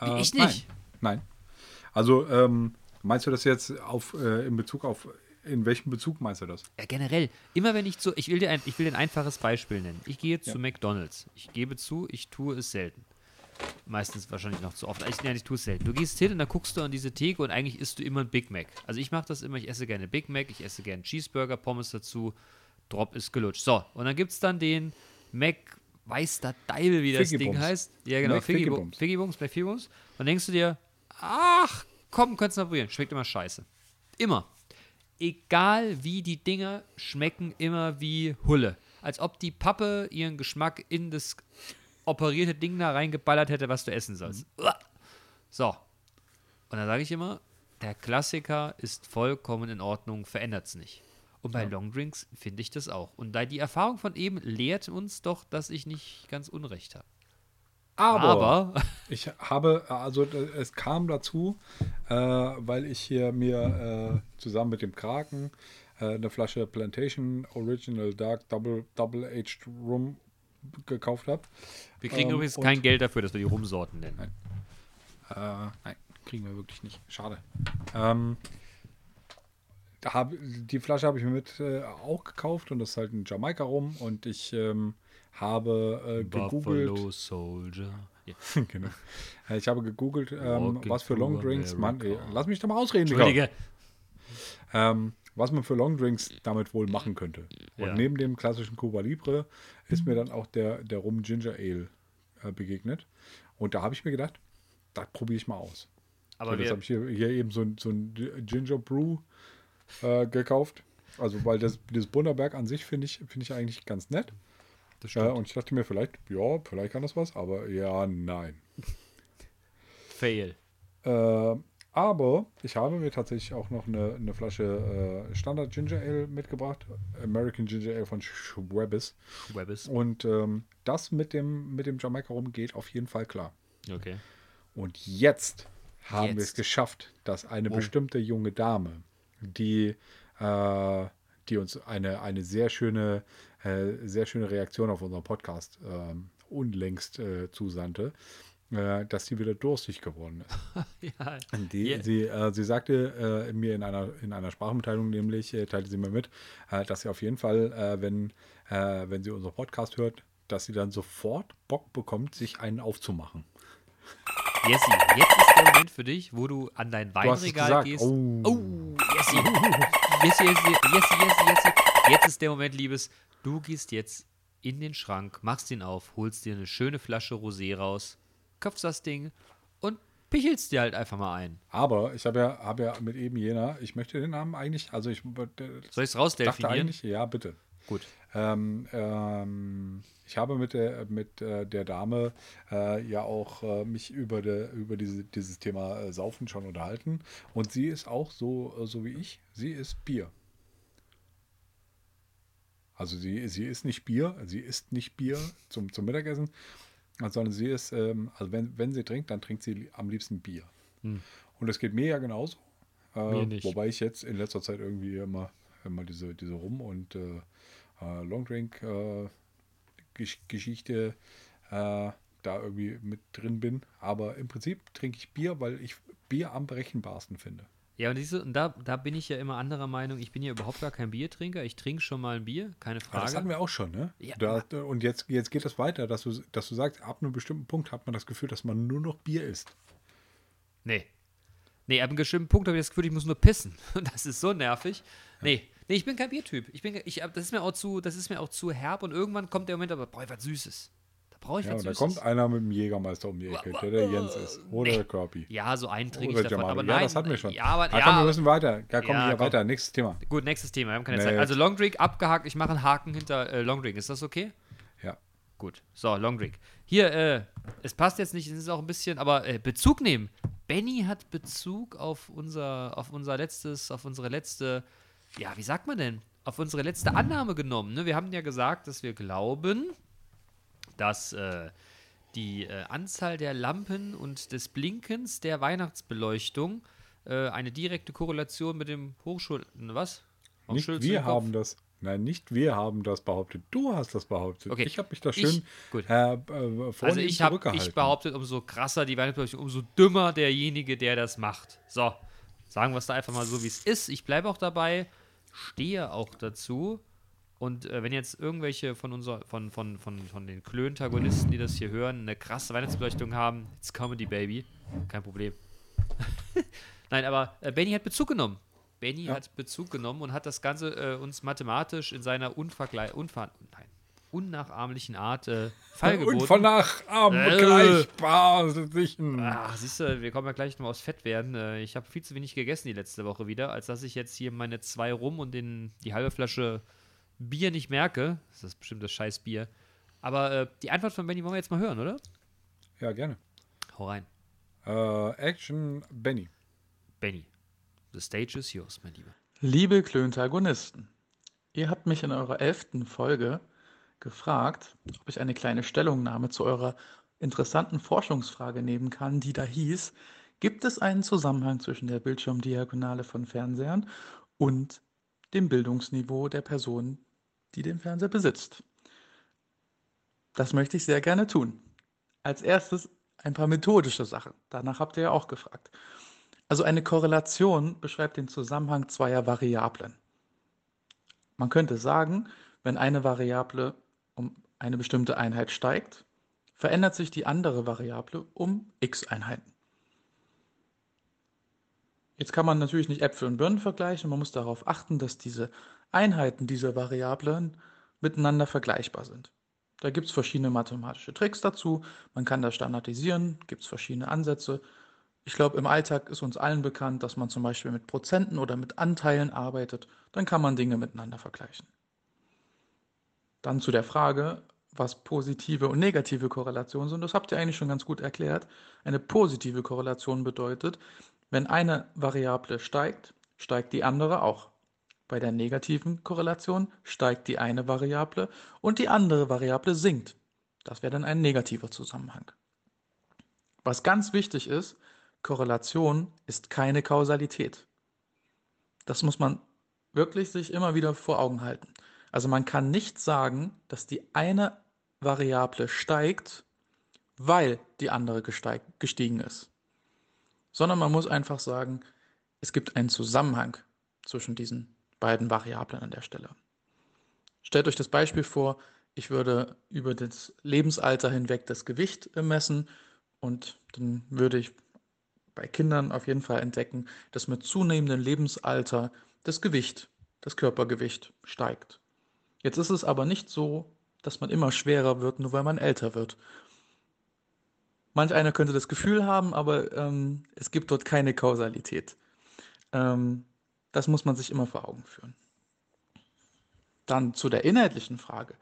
Äh, ich nicht. Nein. Nein. Also, ähm, meinst du das jetzt auf, äh, in Bezug auf, in welchem Bezug meinst du das? Ja, generell, immer wenn ich zu, ich will dir ein, ich will dir ein einfaches Beispiel nennen. Ich gehe zu Ja. McDonalds. Ich gebe zu, ich tue es selten. Meistens wahrscheinlich noch zu oft. Ich, nein, ich tue es selten. Du gehst hin und dann guckst du an diese Theke und eigentlich isst du immer ein Big Mac. Also ich mache das immer, ich esse gerne Big Mac, ich esse gerne Cheeseburger, Pommes dazu, Drop ist gelutscht. So, und dann gibt es dann den Mac, weiß der Deibel, wie das Ding heißt. Ja, genau, Mac Figgibums. Figgibums. Figgibums, Mac Figgibums. Und dann denkst du dir, ach, komm, könntest du mal probieren. Schmeckt immer scheiße. Immer egal wie die Dinger schmecken, immer wie Hulle. Als ob die Pappe ihren Geschmack in das operierte Ding da reingeballert hätte, was du essen sollst. Uah. So. Und dann sage ich immer, der Klassiker ist vollkommen in Ordnung, verändert es nicht. Und bei Longdrinks finde ich das auch. Und da die Erfahrung von eben lehrt uns doch, dass ich nicht ganz Unrecht habe. Aber, Ich habe, also äh, es kam dazu, äh, weil ich hier mir äh, zusammen mit dem Kraken äh, eine Flasche Plantation Original Dark Double, Double Aged Rum gekauft habe. wir kriegen Ähm, übrigens kein Geld dafür, dass wir die Rumsorten nennen. Äh, nein, kriegen wir wirklich nicht. Schade. Ähm, hab, die Flasche habe ich mir mit äh, auch gekauft und das ist halt ein Jamaika rum und ich ähm, habe äh, gegoogelt. Buffalo Soldier. Ja. genau. Äh, Ich habe gegoogelt, ähm, was für through Longdrinks man. Ey, lass mich doch mal ausreden. Entschuldige. Ähm, was man für Longdrinks damit wohl machen könnte. Und Ja. neben dem klassischen Cuba Libre ist mir dann auch der, der Rum Ginger Ale äh, begegnet. Und da habe ich mir gedacht, das probiere ich mal aus. Aber Und jetzt wir, habe ich hier, hier eben so ein, so ein Ginger Brew äh, gekauft. Also, weil das, das Bunderberg an sich finde ich, finde ich eigentlich ganz nett. Das Äh, und ich dachte mir, vielleicht, ja, vielleicht kann das was, aber ja, nein. Fail. Äh, aber ich habe mir tatsächlich auch noch eine, eine Flasche äh, Standard Ginger Ale mitgebracht. American Ginger Ale von Schweppes. Webbis. Und ähm, das mit dem, mit dem Jamaika rum geht auf jeden Fall klar. Okay. Und jetzt haben wir es. Oh. geschafft, dass eine bestimmte junge Dame, die, äh, die uns eine, eine sehr schöne, äh, sehr schöne Reaktion auf unseren Podcast ähm, unlängst äh, zusandte, äh, dass sie wieder durstig geworden ist. Ja. Die, Ja. sie, äh, sie sagte äh, mir in einer, in einer Sprachmitteilung nämlich, äh, teilte sie mir mit, äh, dass sie auf jeden Fall, äh, wenn, äh, wenn sie unseren Podcast hört, dass sie dann sofort Bock bekommt, sich einen aufzumachen. Jessi, jetzt ist der Moment für dich, wo du an dein Weinregal gehst. Oh. Oh, Jessi. Jessi, Jessi, Jessi, Jessi, Jessi. Jetzt ist der Moment, Liebes. Du gehst jetzt in den Schrank, machst ihn auf, holst dir eine schöne Flasche Rosé raus, köpfst das Ding und pichelst dir halt einfach mal ein. Aber ich habe ja, habe ja mit eben jener, ich möchte den Namen eigentlich, also ich Soll ich es rausdelfinieren? ja, bitte. Gut. Ähm, ähm, ich habe mit der, mit äh, der Dame äh, ja auch äh, mich über, der, über diese, dieses Thema äh, Saufen schon unterhalten. Und sie ist auch so, äh, so wie ich. Sie ist Bier. Also sie, sie ist nicht Bier, sie isst nicht Bier zum, zum Mittagessen, sondern sie ist, ähm, also wenn, wenn sie trinkt, dann trinkt sie am liebsten Bier. Und das geht mir ja genauso. Äh, Hm. Mir. Wobei ich jetzt in letzter Zeit irgendwie immer, immer diese, diese Rum- und äh, äh, Longdrink-Geschichte äh, da irgendwie mit drin bin. Aber im Prinzip trinke ich Bier, weil ich Bier am berechenbarsten finde. Ja, und, diese, und da, da bin ich ja immer anderer Meinung. Ich bin ja überhaupt gar kein Biertrinker. Ich trinke schon mal ein Bier, keine Aber das hatten Frage. wir auch schon, ne? Ja. Da, und jetzt, jetzt geht das weiter, dass du, dass du sagst, ab einem bestimmten Punkt hat man das Gefühl, dass man nur noch Bier isst. Nee. Nee, ab einem bestimmten Punkt habe ich das Gefühl, ich muss nur pissen. Und das ist so nervig. Nee. Nee, ich bin kein Biertyp. Ich bin, ich, das, ist mir auch zu, das ist mir auch zu herb und irgendwann kommt der Moment, aber ich was Süßes. Da brauche ich Ja, was da kommt einer mit dem Jägermeister um die Ecke, der der Jens ist. Oder Nee. der Körpi. ja, so einen trinke ich davon. Jamal. Aber ja, nein, das hatten wir schon. Ja, aber, Ah, ja, komm, wir müssen weiter. Ja, komm, Ja, komm. weiter. Nächstes Thema. gut, nächstes Thema. Wir haben keine Nee, Zeit. Also Longdrink abgehakt. Ich mache einen Haken hinter äh, Longdrink. Ist das okay? Ja. Gut. So, Longdrink. Hier, äh, es passt jetzt nicht, es ist auch ein bisschen, aber äh, Bezug nehmen. Benny hat Bezug auf unser, auf unser letztes, auf unsere letzte, ja, wie sagt man denn? Auf unsere letzte Annahme genommen. Ne? Wir haben ja gesagt, dass wir glauben, dass äh, die äh, Anzahl der Lampen und des Blinkens der Weihnachtsbeleuchtung äh, eine direkte Korrelation mit dem Hochschul... Was? Warum Nicht wir haben das. Nein, nicht wir haben das behauptet. Du hast das behauptet. Okay. Ich habe mich da Ich- schön gut. äh, äh, Also ich habe ich behauptet, umso krasser die Weihnachtsbeleuchtung, umso dümmer derjenige, der das macht. So, sagen wir es da einfach mal so, wie es ist. Ich bleibe auch dabei, stehe auch dazu. Und äh, wenn jetzt irgendwelche von unser, von, von, von, von den Klöntagonisten, die das hier hören, eine krasse Weihnachtsbeleuchtung haben, it's Comedy Baby, kein Problem. Nein, aber äh, Benny hat Bezug genommen. Benny Ja. hat Bezug genommen und hat das Ganze äh, uns mathematisch in seiner unvergleich, unver nein, unnachahmlichen Art äh, Fallgeboten. Und von Äh. Ach, siehst du, wir kommen ja gleich noch aus Fett werden. Äh, Ich habe viel zu wenig gegessen die letzte Woche wieder, als dass ich jetzt hier meine zwei rum und den, die halbe Flasche Bier nicht merke. Das ist bestimmt das scheiß Bier. Aber äh, die Antwort von Benny wollen wir jetzt mal hören, oder? Ja, gerne. Hau rein. Äh, Action Benny. Benny, the stage is yours, mein Lieber. Liebe Klöntagonisten, ihr habt mich in eurer elften Folge gefragt, ob ich eine kleine Stellungnahme zu eurer interessanten Forschungsfrage nehmen kann, die da hieß, gibt es einen Zusammenhang zwischen der Bildschirmdiagonale von Fernsehern und dem Bildungsniveau der Person, die den Fernseher besitzt? Das möchte ich sehr gerne tun. Als erstes ein paar methodische Sachen. Danach habt ihr ja auch gefragt. Also eine Korrelation beschreibt den Zusammenhang zweier Variablen. Man könnte sagen, wenn eine Variable um eine bestimmte Einheit steigt, verändert sich die andere Variable um x Einheiten. Jetzt kann man natürlich nicht Äpfel und Birnen vergleichen, man muss darauf achten, dass diese Einheiten dieser Variablen miteinander vergleichbar sind. Da gibt es verschiedene mathematische Tricks dazu, man kann das standardisieren, gibt es verschiedene Ansätze. Ich glaube, im Alltag ist uns allen bekannt, dass man zum Beispiel mit Prozenten oder mit Anteilen arbeitet. Dann kann man Dinge miteinander vergleichen. Dann zu der Frage, was positive und negative Korrelationen sind. Das habt ihr eigentlich schon ganz gut erklärt. Eine positive Korrelation bedeutet, wenn eine Variable steigt, steigt die andere auch. Bei der negativen Korrelation steigt die eine Variable und die andere Variable sinkt. Das wäre dann ein negativer Zusammenhang. Was ganz wichtig ist, Korrelation ist keine Kausalität. Das muss man wirklich sich immer wieder vor Augen halten. Also man kann nicht sagen, dass die eine Variable steigt, weil die andere gestiegen ist, sondern man muss einfach sagen, es gibt einen Zusammenhang zwischen diesen beiden Variablen an der Stelle. Stellt euch das Beispiel vor, ich würde über das Lebensalter hinweg das Gewicht messen und dann würde ich bei Kindern auf jeden Fall entdecken, dass mit zunehmendem Lebensalter das Gewicht, das Körpergewicht steigt. Jetzt ist es aber nicht so, dass man immer schwerer wird, nur weil man älter wird. Manch einer könnte das Gefühl haben, aber ähm, es gibt dort keine Kausalität. Ähm, das muss man sich immer vor Augen führen. Dann zu der inhaltlichen Frage.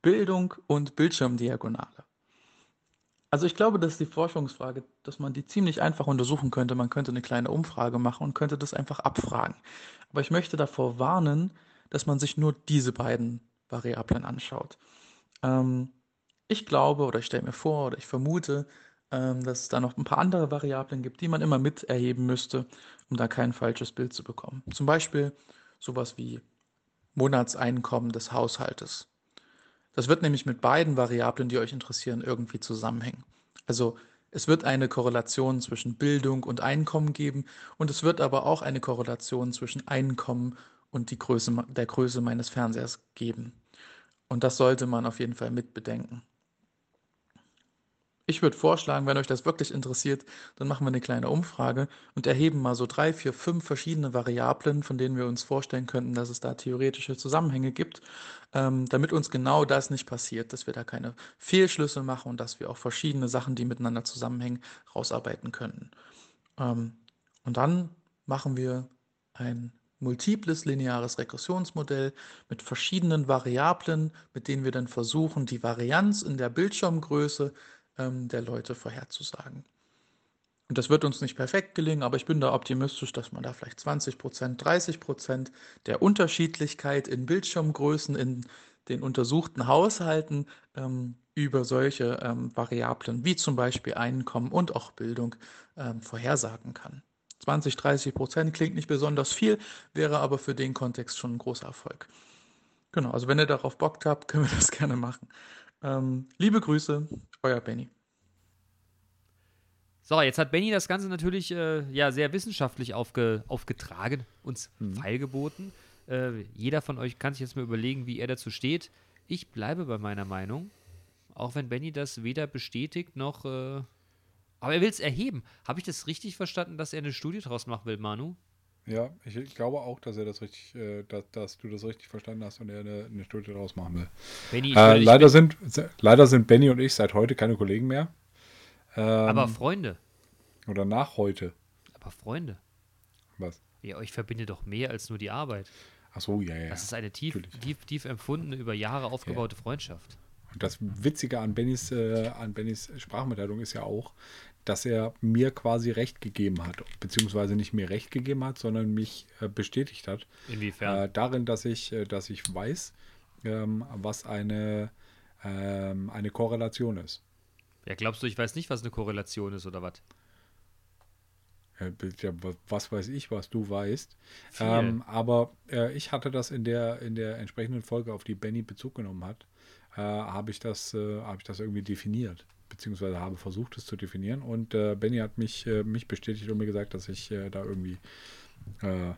Bildung und Bildschirmdiagonale. Also ich glaube, dass die Forschungsfrage, dass man die ziemlich einfach untersuchen könnte. Man könnte eine kleine Umfrage machen und könnte das einfach abfragen. Aber ich möchte davor warnen, dass man sich nur diese beiden Variablen anschaut. Ähm, ich glaube oder ich stelle mir vor oder ich vermute, ähm, dass es da noch ein paar andere Variablen gibt, die man immer mit erheben müsste, um da kein falsches Bild zu bekommen. Zum Beispiel sowas wie Monatseinkommen des Haushaltes. Das wird nämlich mit beiden Variablen, die euch interessieren, irgendwie zusammenhängen. Also es wird eine Korrelation zwischen Bildung und Einkommen geben und es wird aber auch eine Korrelation zwischen Einkommen und Größe, der Größe meines Fernsehers geben. Und das sollte man auf jeden Fall mitbedenken. Ich würde vorschlagen, wenn euch das wirklich interessiert, dann machen wir eine kleine Umfrage und erheben mal so drei, vier, fünf verschiedene Variablen, von denen wir uns vorstellen könnten, dass es da theoretische Zusammenhänge gibt, ähm, damit uns genau das nicht passiert, dass wir da keine Fehlschlüsse machen und dass wir auch verschiedene Sachen, die miteinander zusammenhängen, rausarbeiten könnten. Ähm, und dann machen wir ein multiples lineares Rekursionsmodell mit verschiedenen Variablen, mit denen wir dann versuchen, die Varianz in der Bildschirmgröße ähm, der Leute vorherzusagen. Und das wird uns nicht perfekt gelingen, aber ich bin da optimistisch, dass man da vielleicht 20 Prozent, 30 Prozent der Unterschiedlichkeit in Bildschirmgrößen in den untersuchten Haushalten ähm, über solche ähm, Variablen wie zum Beispiel Einkommen und auch Bildung ähm, vorhersagen kann. 20, 30 Prozent klingt nicht besonders viel, wäre aber für den Kontext schon ein großer Erfolg. Genau, also wenn ihr darauf Bock habt, können wir das gerne machen. Ähm, liebe Grüße, euer Benny. So, jetzt hat Benny das Ganze natürlich äh, ja, sehr wissenschaftlich aufge, aufgetragen, uns mhm. feilgeboten. Äh, jeder von euch kann sich jetzt mal überlegen, wie er dazu steht. Ich bleibe bei meiner Meinung, auch wenn Benny das weder bestätigt noch. Äh, aber er will es erheben. Habe ich das richtig verstanden, dass er eine Studie draus machen will, Manu? Ja, ich glaube auch, dass er das richtig, äh, dass, dass, du das richtig verstanden hast und er eine, eine Studie daraus machen will. Benny, äh, leider, sind, leider sind Benny und ich seit heute keine Kollegen mehr. Ähm, aber Freunde. Oder nach heute. Aber Freunde. Was? Ja, euch verbindet doch mehr als nur die Arbeit. Ach so, ja, ja. Das ist eine tief, tief, tief empfundene, über Jahre aufgebaute ja. Freundschaft. Und das Witzige an Bennys, äh, an Bennys Sprachmitteilung ist ja auch, dass er mir quasi recht gegeben hat, beziehungsweise nicht mir recht gegeben hat, sondern mich äh, bestätigt hat. Inwiefern? Äh, darin, dass ich, äh, dass ich weiß, ähm, was eine, ähm, eine Korrelation ist. Ja, glaubst du, ich weiß nicht, was eine Korrelation ist oder was? Ja, was weiß ich, was du weißt. Ähm, aber äh, ich hatte das in der, in der entsprechenden Folge, auf die Benny Bezug genommen hat, äh, habe ich, das, äh, hab ich das irgendwie definiert beziehungsweise habe versucht, es zu definieren. Und äh, Benny hat mich, äh, mich bestätigt und mir gesagt, dass ich äh, da irgendwie äh,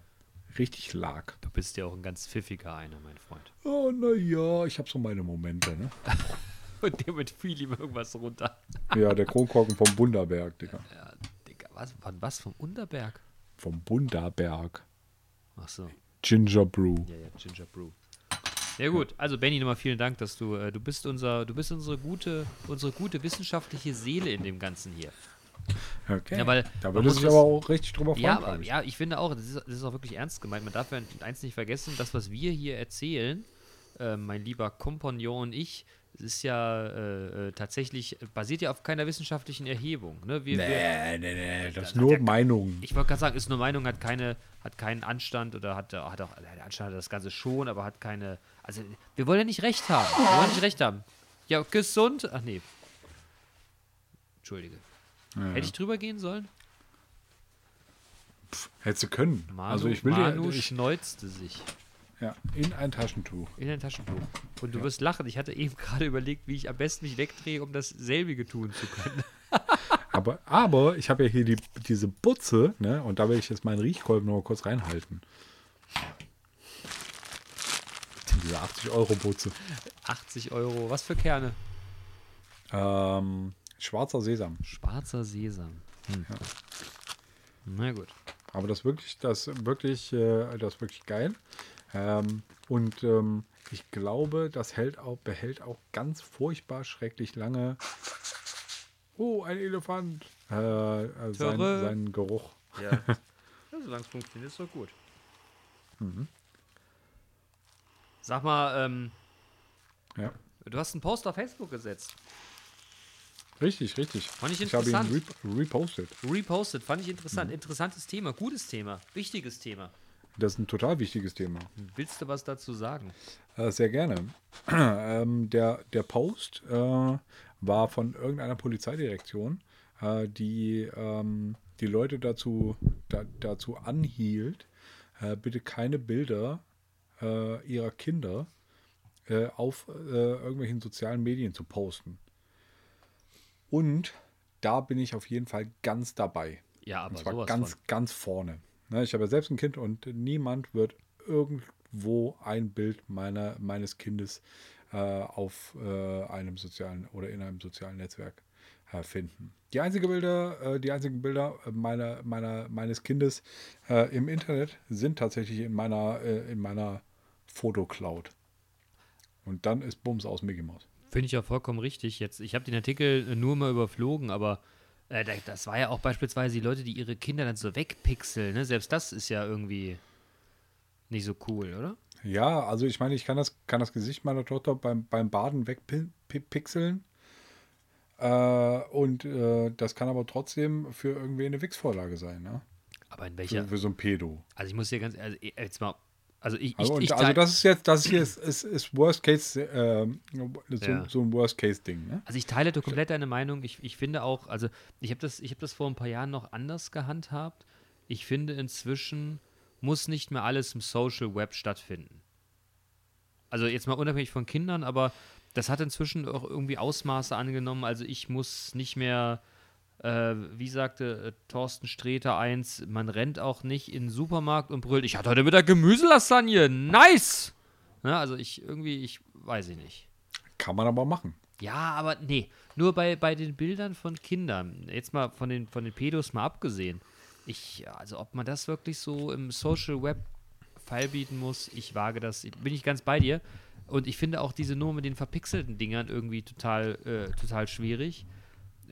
richtig lag. Du bist ja auch ein ganz pfiffiger einer, mein Freund. Oh, naja, ich habe so meine Momente, ne? und damit fiel ihm irgendwas runter. ja, der Kronkorken vom Bunderberg, Digga. Ja, Digga, was, von was? Vom Unterberg? Vom Bunderberg. Ach so. Ginger Brew. Ja, ja, Ginger Brew. Ja gut, also Benny, nochmal vielen Dank, dass du, äh, du bist unser, du bist unsere gute, unsere gute wissenschaftliche Seele in dem Ganzen hier. Okay. Ja, weil da würde sich aber auch richtig drüber freuen. Ja, aber, ja, ich finde auch, das ist, das ist auch wirklich ernst gemeint. Man darf ja eins nicht vergessen, das, was wir hier erzählen, äh, mein lieber Kompagnon und ich, ist ja äh, äh, tatsächlich, basiert ja auf keiner wissenschaftlichen Erhebung. Ne? Wir, wir, Nee, nee, nee, das ist nur ja- Meinung. ich wollte gerade sagen, ist nur Meinung, hat keine, hat keinen Anstand oder hat, hat auch, der Anstand hat das Ganze schon, aber hat keine, also wir wollen ja nicht recht haben. Wir wollen nicht recht haben. Ja, gesund, ach nee. Entschuldige. Hätte ich drüber gehen sollen? Hättest du können. Manu, also ich will Manu dir ich, schneuzte sich ja, in ein Taschentuch. in ein Taschentuch. Und du wirst lachen. Ich hatte eben gerade überlegt, wie ich am besten mich wegdrehe, um dasselbige tun zu können. Aber, aber ich habe ja hier die, diese Butze, ne? Und da will ich jetzt meinen Riechkolben noch kurz reinhalten. Diese 80-Euro-Butze. 80 Euro. Was für Kerne? Ähm, schwarzer Sesam. Schwarzer Sesam. Hm. Na gut. Aber das wirklich, das wirklich, äh, das wirklich geil. Ähm, und ähm, ich glaube, das hält auch, behält auch ganz furchtbar schrecklich lange. Oh, ein Elefant. Äh, äh, sein, seinen Geruch. Ja. ja solange es funktioniert, ist doch gut. Mhm. Sag mal, ähm, Ja. du hast einen Post auf Facebook gesetzt. Richtig, richtig. Fand ich Ich habe ihn interessant. rep repostet. Repostet, fand ich interessant. Mhm. Interessantes Thema, gutes Thema, wichtiges Thema. Das ist ein total wichtiges Thema. Willst du was dazu sagen? Äh, sehr gerne. ähm, der, der Post äh, war von irgendeiner Polizeidirektion, äh, die ähm, die Leute dazu, da, dazu anhielt, äh, bitte keine Bilder äh, ihrer Kinder äh, auf äh, irgendwelchen sozialen Medien zu posten. Und da bin ich auf jeden Fall ganz dabei. Ja, Und aber zwar sowas ganz, von. ganz vorne. Ne, ich habe ja selbst ein Kind und niemand wird irgendwo ein Bild meiner, meines Kindes äh, auf äh, einem sozialen oder in einem sozialen Netzwerk äh, finden. Die, einzige Bilder, äh, die einzigen Bilder meiner, meiner, meines Kindes im Internet sind tatsächlich in meiner, äh, in meiner Fotocloud. Und dann ist Bums aus Mickey Mouse. Finde ich ja vollkommen richtig. Jetzt, ich habe den Artikel äh, nur mal überflogen, aber äh, da- das war ja auch beispielsweise die Leute, die ihre Kinder dann so wegpixeln. Ne? Selbst das ist ja irgendwie nicht so cool, oder? Ja, also ich meine, ich kann das, kann das Gesicht meiner Tochter beim, beim Baden wegpixeln. Äh, und äh, das kann aber trotzdem für irgendwie eine Wix-Vorlage sein, ne? Aber in Für, welcher? für so ein Pedo. Also ich muss hier ganz, also eh, jetzt mal, also ich, Also, ich, ich also das ist jetzt, das hier ist, ist, ist Worst Case, ähm, so, Ja. so ein Worst Case-Ding, ne? Also ich teile komplett deine Meinung. Ich, ich finde auch, also ich habe das, ich hab das vor ein paar Jahren noch anders gehandhabt. Ich finde inzwischen muss nicht mehr alles im Social Web stattfinden. Also jetzt mal unabhängig von Kindern, aber das hat inzwischen auch irgendwie Ausmaße angenommen. Also ich muss nicht mehr, äh, wie sagte äh, Thorsten Sträter eins, man rennt auch nicht in den Supermarkt und brüllt, ich hatte heute Mittag Gemüselasagne, nice! Ne, also ich irgendwie, ich weiß ich nicht. Kann man aber machen. Ja, aber nee, nur bei, bei den Bildern von Kindern, jetzt mal von den, von den Pedos mal abgesehen. Ich, also ob man das wirklich so im Social Web feilbieten muss, ich wage das, bin ich ganz bei dir. Und ich finde auch diese nur mit den verpixelten Dingern irgendwie total, äh, total schwierig.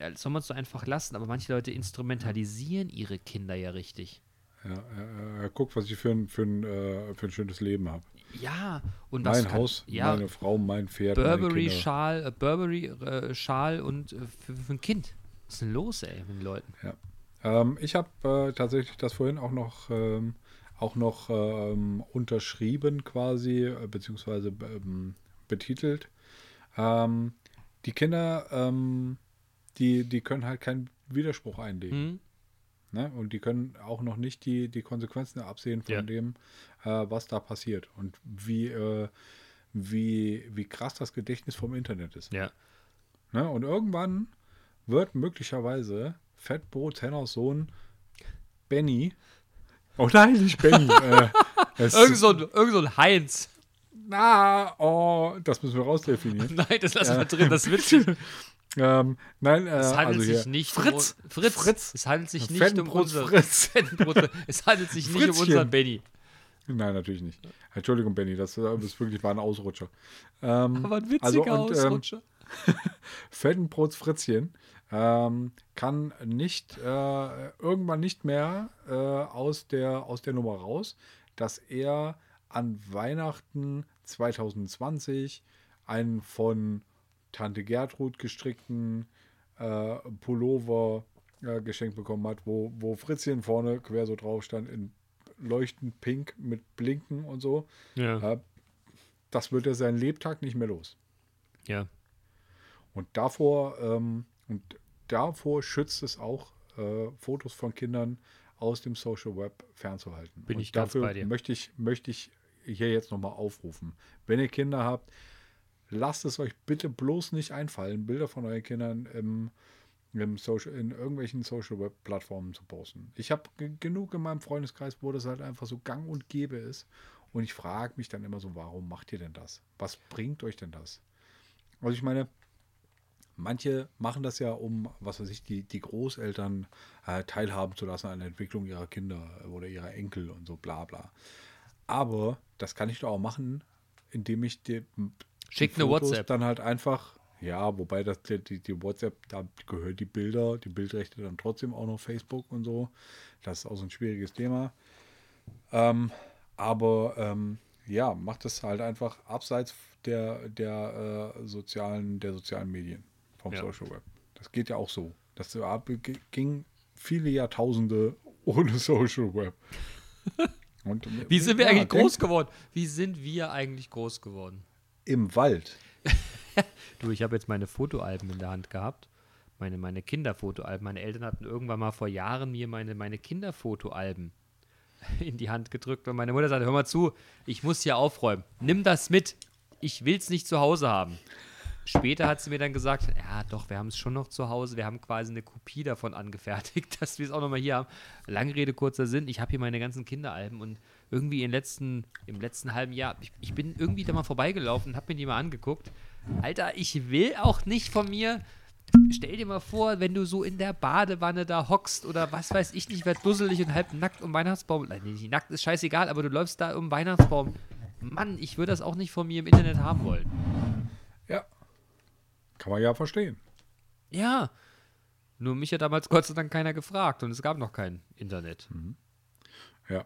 Ja, das soll man so einfach lassen, aber manche Leute instrumentalisieren ihre Kinder ja richtig. Ja, äh, äh, guck, was ich für ein, für ein, äh, für ein schönes Leben habe. Ja, und was Mein kann- Haus, ja, meine Frau, mein Pferd, meine Kinder. Burberry-Schal, äh, Burberry-Schal und äh, für, für ein Kind. Was ist denn los, ey, mit den Leuten? Ja. Ähm, ich habe äh, tatsächlich das vorhin auch noch, ähm, auch noch ähm, unterschrieben quasi, äh, beziehungsweise ähm, betitelt. Ähm, die Kinder, ähm, die, die können halt keinen Widerspruch einlegen. Hm? Ne? Und die können auch noch nicht die, die Konsequenzen absehen von Ja. dem, äh, was da passiert. Und wie, äh, wie, wie krass das Gedächtnis vom Internet ist. Ja. Ne? Und irgendwann wird möglicherweise Fettbrot Henners Sohn Benny. Oh nein, nicht Benny. äh, Irgend so, ein, irgend so ein Heinz. na, oh, das müssen wir rausdefinieren. Nein, das lassen wir drin, das ist witzig. ähm, nein, äh, Es handelt also sich nicht Fritz. um Fritz. Fritz. Es handelt sich nicht um Fettenbrot unser Fritz. Fettenbrot. Es handelt sich nicht um Fritzchen. unseren Benny. Nein, natürlich nicht. Entschuldigung, Benny, das, äh, ist wirklich war ein Ausrutscher. Ähm, Aber ein witziger also, und, ähm, Ausrutscher. Fettenbrots Fritzchen ähm, kann nicht äh, irgendwann nicht mehr äh, aus, der, aus der Nummer raus, dass er an Weihnachten 2020 einen von Tante Gertrud gestrickten äh, Pullover äh, geschenkt bekommen hat, wo, wo Fritzchen vorne quer so drauf stand in leuchtend pink mit Blinken und so. Ja. Äh, das wird er seinen Lebtag nicht mehr los. ja. Und davor, ähm, und davor schützt es auch, äh, Fotos von Kindern aus dem Social Web fernzuhalten. Bin und ich ganz dafür bei dir. Möchte ich, möchte ich hier jetzt nochmal aufrufen. Wenn ihr Kinder habt, lasst es euch bitte bloß nicht einfallen, Bilder von euren Kindern im, im Social, in irgendwelchen Social Web Plattformen zu posten. Ich habe genug in meinem Freundeskreis, wo das halt einfach so gang und gäbe ist. Und ich frage mich dann immer so, warum macht ihr denn das? Was bringt euch denn das? Also ich meine, manche machen das ja, um, was weiß ich, die, die Großeltern äh, teilhaben zu lassen an der Entwicklung ihrer Kinder oder ihrer Enkel und so bla bla. Aber das kann ich doch auch machen, indem ich die, Schick die eine Fotos WhatsApp. dann halt einfach, ja, wobei das die, die, WhatsApp, da gehört die Bilder, die Bildrechte dann trotzdem auch noch Facebook und so. Das ist auch so ein schwieriges Thema. Ähm, aber ähm, ja, macht es halt einfach abseits der, der äh, sozialen, der sozialen Medien vom Ja. Social Web. Das geht ja auch so. Das ging viele Jahrtausende ohne Social Web. Und, Wie sind wir ja, eigentlich groß geworden? Wie sind wir eigentlich groß geworden? Im Wald. Du, ich habe jetzt meine Fotoalben in der Hand gehabt. Meine, meine Kinderfotoalben. Meine Eltern hatten irgendwann mal vor Jahren mir meine, meine Kinderfotoalben in die Hand gedrückt. Und meine Mutter sagte, hör mal zu, ich muss hier aufräumen. Nimm das mit. Ich will es nicht zu Hause haben. Später hat sie mir dann gesagt, ja doch, wir haben es schon noch zu Hause. Wir haben quasi eine Kopie davon angefertigt, dass wir es auch nochmal hier haben. Lange Rede, kurzer Sinn. Ich habe hier meine ganzen Kinderalben und irgendwie im letzten, im letzten halben Jahr, ich, ich bin irgendwie da mal vorbeigelaufen und habe mir die mal angeguckt. Alter, ich will auch nicht von mir. Stell dir mal vor, wenn du so in der Badewanne da hockst oder was weiß ich nicht, werd dusselig und halb nackt um Weihnachtsbaum. Nein, nicht nackt ist scheißegal, aber du läufst da um Weihnachtsbaum. Mann, ich würde das auch nicht von mir im Internet haben wollen. Ja. Kann man ja verstehen. Ja. Nur mich hat damals Gott sei Dank keiner gefragt und es gab noch kein Internet. Ja.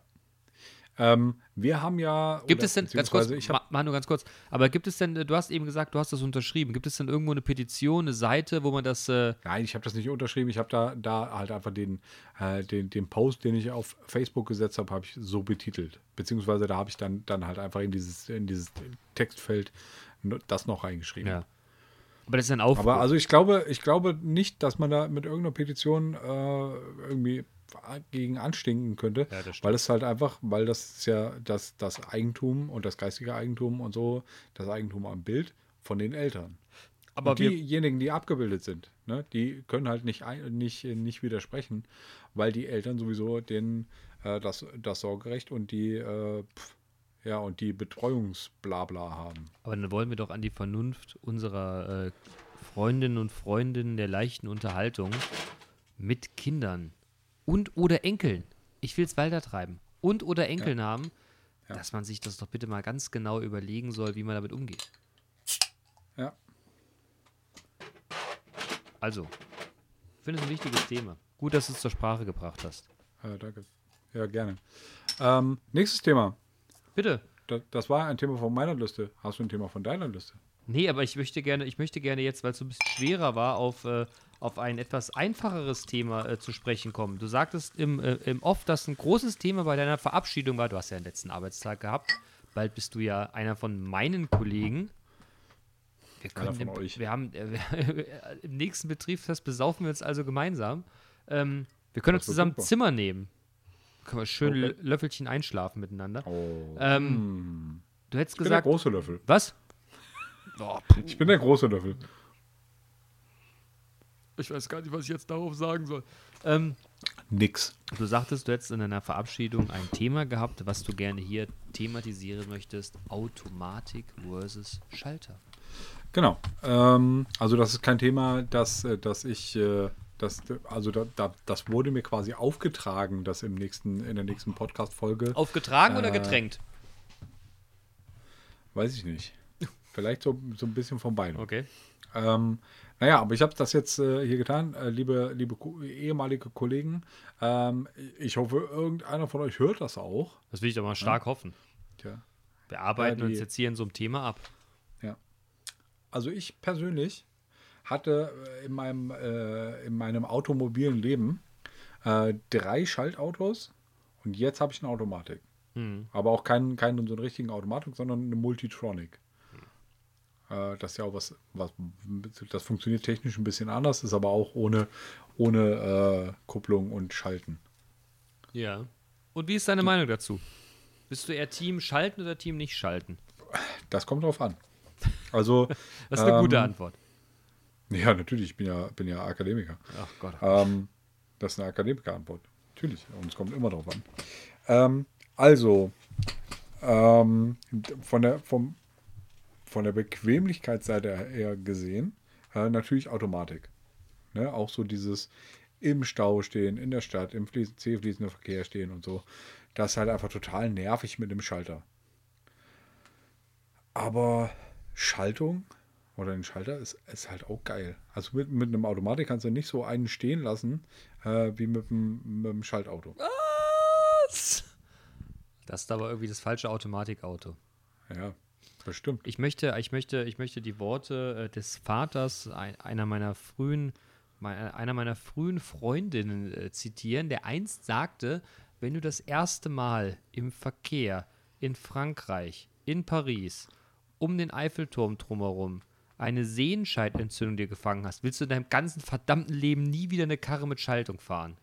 Ähm, wir haben ja. Gibt oder es denn, ganz kurz, Manu, ganz kurz, aber gibt es denn, du hast eben gesagt, du hast das unterschrieben, gibt es denn irgendwo eine Petition, eine Seite, wo man das, äh, nein, ich habe das nicht unterschrieben. Ich habe da, da halt einfach den, äh, den, den Post, den ich auf Facebook gesetzt habe, habe ich so betitelt. Beziehungsweise da habe ich dann, dann halt einfach in dieses, in dieses Textfeld das noch reingeschrieben. ja. Aber das ist ein Aufruf. Aber also ich glaube, ich glaube nicht, dass man da mit irgendeiner Petition äh, irgendwie gegen anstinken könnte, Ja, weil es halt einfach, weil das ist ja das, das Eigentum und das geistige Eigentum und so, das Eigentum am Bild von den Eltern. aber und diejenigen, die abgebildet sind, ne, die können halt nicht, nicht, nicht widersprechen, weil die Eltern sowieso den, äh, das, das Sorgerecht und die, äh, pf, ja, und die Betreuungsblabla haben. aber dann wollen wir doch an die Vernunft unserer äh, Freundinnen und Freundinnen der leichten Unterhaltung mit Kindern und oder Enkeln. Ich will es weiter treiben. Und oder Enkeln haben, dass man sich das doch bitte mal ganz genau überlegen soll, wie man damit umgeht. Ja. Also, ich finde es ein wichtiges Thema. Gut, dass du es zur Sprache gebracht hast. Äh, danke. Ja, gerne. Ähm, nächstes Thema. Bitte. Das, das war ein Thema von meiner Liste. Hast du ein Thema von deiner Liste? Nee, aber ich möchte gerne, ich möchte gerne jetzt, weil es so ein bisschen schwerer war, auf, äh, auf ein etwas einfacheres Thema äh, zu sprechen kommen. Du sagtest im, äh, im Off, dass ein großes Thema bei deiner Verabschiedung war. Du hast ja den letzten Arbeitstag gehabt. Bald bist du ja einer von meinen Kollegen. Wir können im, euch. Wir haben äh, im nächsten Betriebsfest besaufen wir uns also gemeinsam. Ähm, wir können uns zusammen super. Zimmer nehmen. Können wir schön Okay. Lö- Löffelchen einschlafen miteinander. Oh. Ähm, Du hättest ich bin der gesagt. große Löffel. Was? Ich bin der große Löffel. Ich weiß gar nicht, was ich jetzt darauf sagen soll. Ähm, Nix. du sagtest, du hättest in deiner Verabschiedung ein Thema gehabt, was du gerne hier thematisieren möchtest. Automatik versus Schalter. Genau. Ähm, also das ist kein Thema, das, äh, das ich, äh, das, also da, da, das wurde mir quasi aufgetragen, das im nächsten, in der nächsten Podcast-Folge. Aufgetragen oder Äh, getränkt? Weiß ich nicht. Vielleicht so, so ein bisschen von beiden. Okay. Ähm, naja, aber ich habe das jetzt äh, hier getan, äh, liebe, liebe Ko ehemalige Kollegen. Ähm, ich hoffe, irgendeiner von euch hört das auch. Das will ich doch mal stark hoffen. Tja. Wir arbeiten Ja, die- uns jetzt hier in so einem Thema ab. Ja. Also ich persönlich hatte äh, in meinem, äh, in meinem automobilen Leben äh, drei Schaltautos und jetzt habe ich eine Automatik. Aber auch keinen, keinen so einen richtigen Automatik, sondern eine Multitronic. Äh, das ist ja auch was, was, das funktioniert technisch ein bisschen anders, ist aber auch ohne, ohne äh, Kupplung und Schalten. Ja. Und wie ist deine Meinung dazu? Bist du eher Team schalten oder Team nicht schalten? Das kommt drauf an. Also, Das ist eine gute Ähm, Antwort. ja, natürlich, ich bin ja, bin ja Akademiker. Ach Gott. Ähm, das ist eine Akademiker-Antwort. Natürlich. Und es kommt immer drauf an. Ähm, also, ähm, von, der, vom, von der Bequemlichkeitsseite her gesehen, äh, natürlich Automatik. Ne? Auch so dieses im Stau stehen, in der Stadt, im fließ zähfließenden Verkehr stehen und so. Das ist halt einfach total nervig mit dem Schalter. Aber Schaltung oder ein Schalter ist, ist halt auch geil. Also mit, mit einem Automatik kannst du nicht so einen stehen lassen äh, wie mit einem Schaltauto. Was? Das ist aber irgendwie das falsche Automatikauto. Ja, bestimmt. Ich möchte, ich möchte, ich möchte die Worte äh, des Vaters ein, einer meiner frühen, mei- einer meiner frühen Freundinnen äh, zitieren, der einst sagte, wenn du das erste Mal im Verkehr in Frankreich, in Paris, um den Eiffelturm drumherum eine Sehenscheidentzündung dir gefangen hast, willst du in deinem ganzen verdammten Leben nie wieder eine Karre mit Schaltung fahren.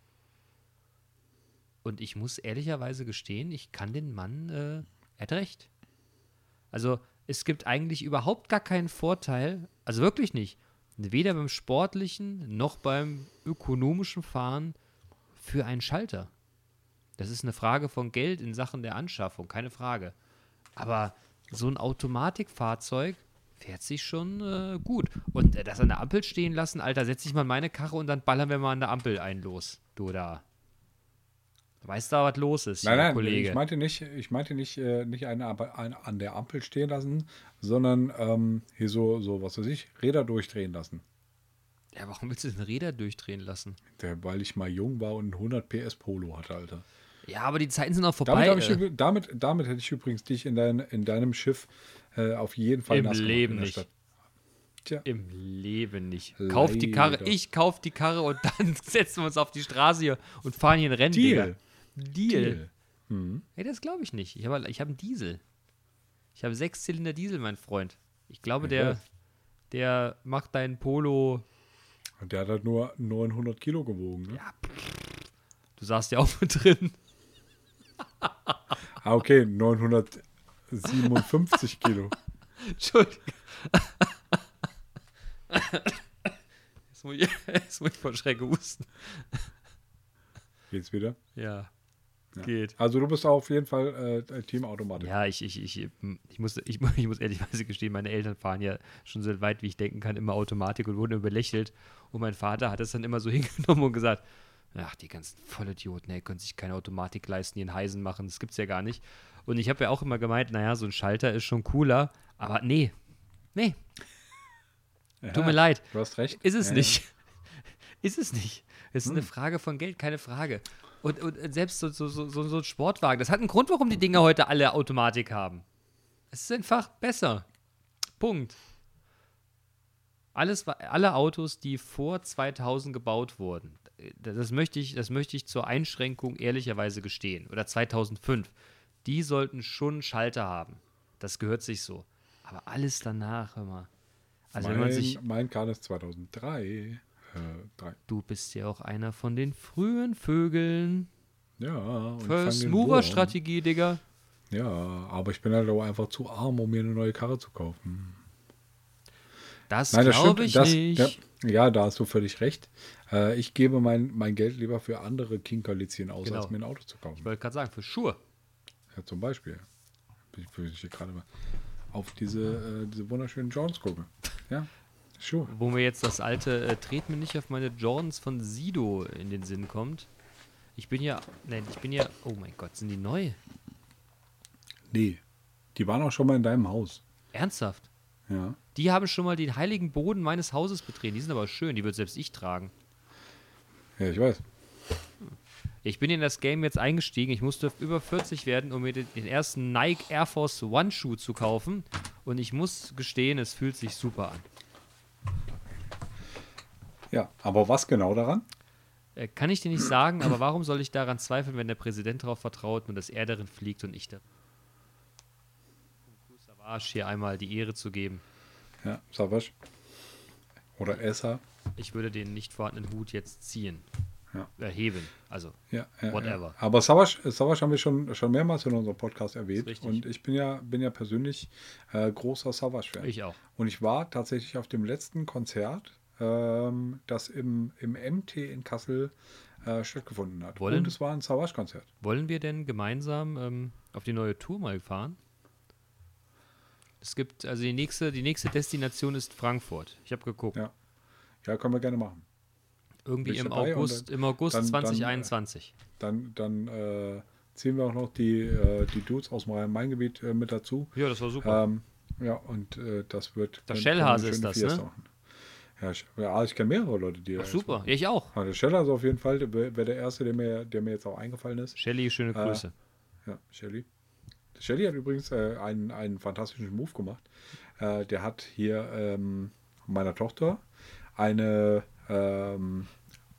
Und ich muss ehrlicherweise gestehen, ich kann den Mann, äh, er hat recht. Also es gibt eigentlich überhaupt gar keinen Vorteil, also wirklich nicht, weder beim sportlichen noch beim ökonomischen Fahren für einen Schalter. Das ist eine Frage von Geld in Sachen der Anschaffung, keine Frage. Aber so ein Automatikfahrzeug fährt sich schon äh, gut. Und äh, das an der Ampel stehen lassen, Alter, setz dich mal in meine Karre und dann ballern wir mal an der Ampel ein los. Du da. Weißt du, was los ist, Nein, nein, Kollege? ich meinte nicht, ich meinte nicht, äh, nicht eine, eine an der Ampel stehen lassen, sondern ähm, hier so, so, was weiß ich, Räder durchdrehen lassen. Ja, warum willst du denn Räder durchdrehen lassen? Der, weil ich mal jung war und einen 100 PS Polo hatte, Alter. Ja, aber die Zeiten sind auch Damit, vorbei. hab ich, äh. damit, damit hätte ich übrigens dich in, dein, in deinem Schiff äh, auf jeden Fall Im nass gemacht Leben der nicht. Tja, Im Leben nicht. Kauf die Karre, Leider. ich kauf die Karre und dann setzen wir uns auf die Straße hier und fahren hier ein Rennen. Deal. Digga. Deal. Deal. Mhm. Hey, das glaube ich nicht. Ich habe ich hab einen Diesel. Ich habe sechs Zylinder Diesel, mein Freund. Ich glaube, der, der macht deinen Polo. Und der hat halt nur 900 Kilo gewogen. Ne? Du saßt ja auch mit drin. Ah, okay, 957 Kilo. Entschuldigung. Jetzt muss ich, jetzt muss ich vor Schreck husten. Geht's wieder? Ja. Geht. Also du bist auf jeden Fall äh, Team Automatik. Ja, ich, ich, ich, ich, muss, ich, ich muss ehrlichweise gestehen, meine Eltern fahren ja schon so weit, wie ich denken kann, immer Automatik und wurden immer belächelt. Und mein Vater hat es dann immer so hingenommen und gesagt, ach, die ganzen Vollidioten, ey, können sich keine Automatik leisten, die in Heisen machen, das gibt's ja gar nicht. Und ich habe ja auch immer gemeint, naja, so ein Schalter ist schon cooler, aber nee, nee, tut mir leid. Du hast recht. Ist es Ja, nicht. Ist es nicht. Es ist eine Frage von Geld, keine Frage. Und, und selbst so, so, so, so ein Sportwagen, das hat einen Grund, warum die Dinger heute alle Automatik haben. Es ist einfach besser. Punkt. Alles, alle Autos, die vor 2000 gebaut wurden, das möchte ich, das möchte ich zur Einschränkung ehrlicherweise gestehen, oder 2005, die sollten schon einen Schalter haben. Das gehört sich so. Aber alles danach, hör mal. Also wenn man mein, sich, mein Kahn ist 2003. Äh, drei. Du bist ja auch einer von den frühen Vögeln. Ja, First Mover. Strategie, Digga. Ja, aber ich bin halt auch einfach zu arm, um mir eine neue Karre zu kaufen. Das glaube ich das, nicht. Ja, ja, da hast du völlig recht. Äh, ich gebe mein, mein Geld lieber für andere Kinkerlitzchen aus, Genau. als mir ein Auto zu Ich kaufen. wollte gerade sagen, für Schuhe. Ja, zum Beispiel. Ich hier gerade mal auf diese, äh, diese wunderschönen Jones gucke. Ja, Schuhe. Wo mir jetzt das alte äh, Tret mir nicht auf meine Jordans von Sido in den Sinn kommt. Ich bin ja, nein, ich bin ja, oh mein Gott, sind die neu? Nee, die waren auch schon mal in deinem Haus. Ernsthaft? Ja. Die haben schon mal den heiligen Boden meines Hauses betreten. Die sind aber schön, die wird selbst ich tragen. Ja, ich weiß. Ich bin in das Game jetzt eingestiegen. Ich musste über 40 werden, um mir den, den ersten Nike Air Force One Schuh zu kaufen. Und ich muss gestehen, es fühlt sich super an. Ja, aber was genau daran? Äh, kann ich dir nicht sagen, aber warum soll ich daran zweifeln, wenn der Präsident darauf vertraut und dass er darin fliegt und ich da. Um Savage hier einmal die Ehre zu geben. Ja, Savage. Oder Essa. Ich würde den nicht vorhandenen Hut jetzt ziehen. Ja. Erheben. Also, Ja, ja, Whatever. Aber Savage, Savage haben wir schon, schon mehrmals in unserem Podcast erwähnt. Und ich bin ja, bin ja persönlich äh, großer Savage-Fan. ich auch. Und ich war tatsächlich auf dem letzten Konzert, ähm, das im, im MT in Kassel äh, stattgefunden hat. Wollen- Und es war ein Savage-Konzert. Wollen wir denn gemeinsam ähm, auf die neue Tour mal fahren? Es gibt, also die nächste, die nächste Destination ist Frankfurt. Ich habe geguckt. Ja. Ja, können wir gerne machen. Irgendwie im August, dann- im August dann- dann, äh, 2021. Dann, dann äh, ziehen wir auch noch die, äh, die Dudes aus dem Rhein-Main-Gebiet äh, mit dazu. ja, das war super. Ähm, ja, und äh, das wird. Der Schellhase eine ist das, Fiesta ne? Ja, ich, ja, ich kenne mehrere Leute, die Ach, super. ich auch. Ja, der Schellhase auf jeden Fall, wäre der erste, der mir, der mir jetzt auch eingefallen ist. Shelly, schöne Äh, Grüße. Ja, Shelly. Shelly hat übrigens äh, einen, einen fantastischen Move gemacht. Äh, der hat hier ähm, meiner Tochter eine, ähm,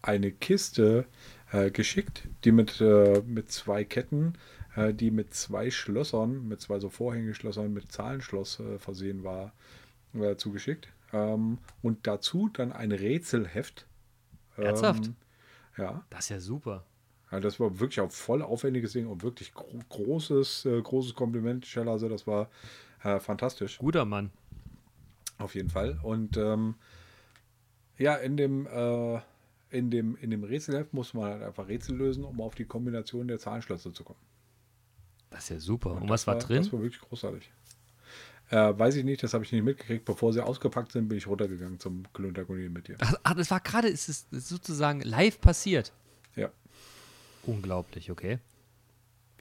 eine Kiste äh, geschickt, die mit, äh, mit zwei Ketten, äh, die mit zwei Schlössern, mit zwei so Vorhängeschlössern mit Zahlenschloss äh, versehen war, äh, zugeschickt. Ähm, und dazu dann ein Rätselheft. Ernsthaft? Ähm, ja. Das ist ja super. Ja, das war wirklich auch voll aufwendiges Ding und wirklich gro großes, äh, großes Kompliment, Schellhase. Das war fantastisch, Guter Mann. auf jeden Fall. Und ähm, ja, in dem, äh, in dem, in dem Rätselheft musste man halt einfach Rätsel lösen, um auf die Kombination der Zahlenschlösser zu kommen. Das ist ja super. Und, das was war drin? Das war wirklich großartig. Äh, weiß ich nicht, das habe ich nicht mitgekriegt. Bevor sie ausgepackt sind, bin ich runtergegangen zum Klöntagonien mit dir. Ach, ach, das war gerade, es ist sozusagen live passiert. Ja, Unglaublich, okay.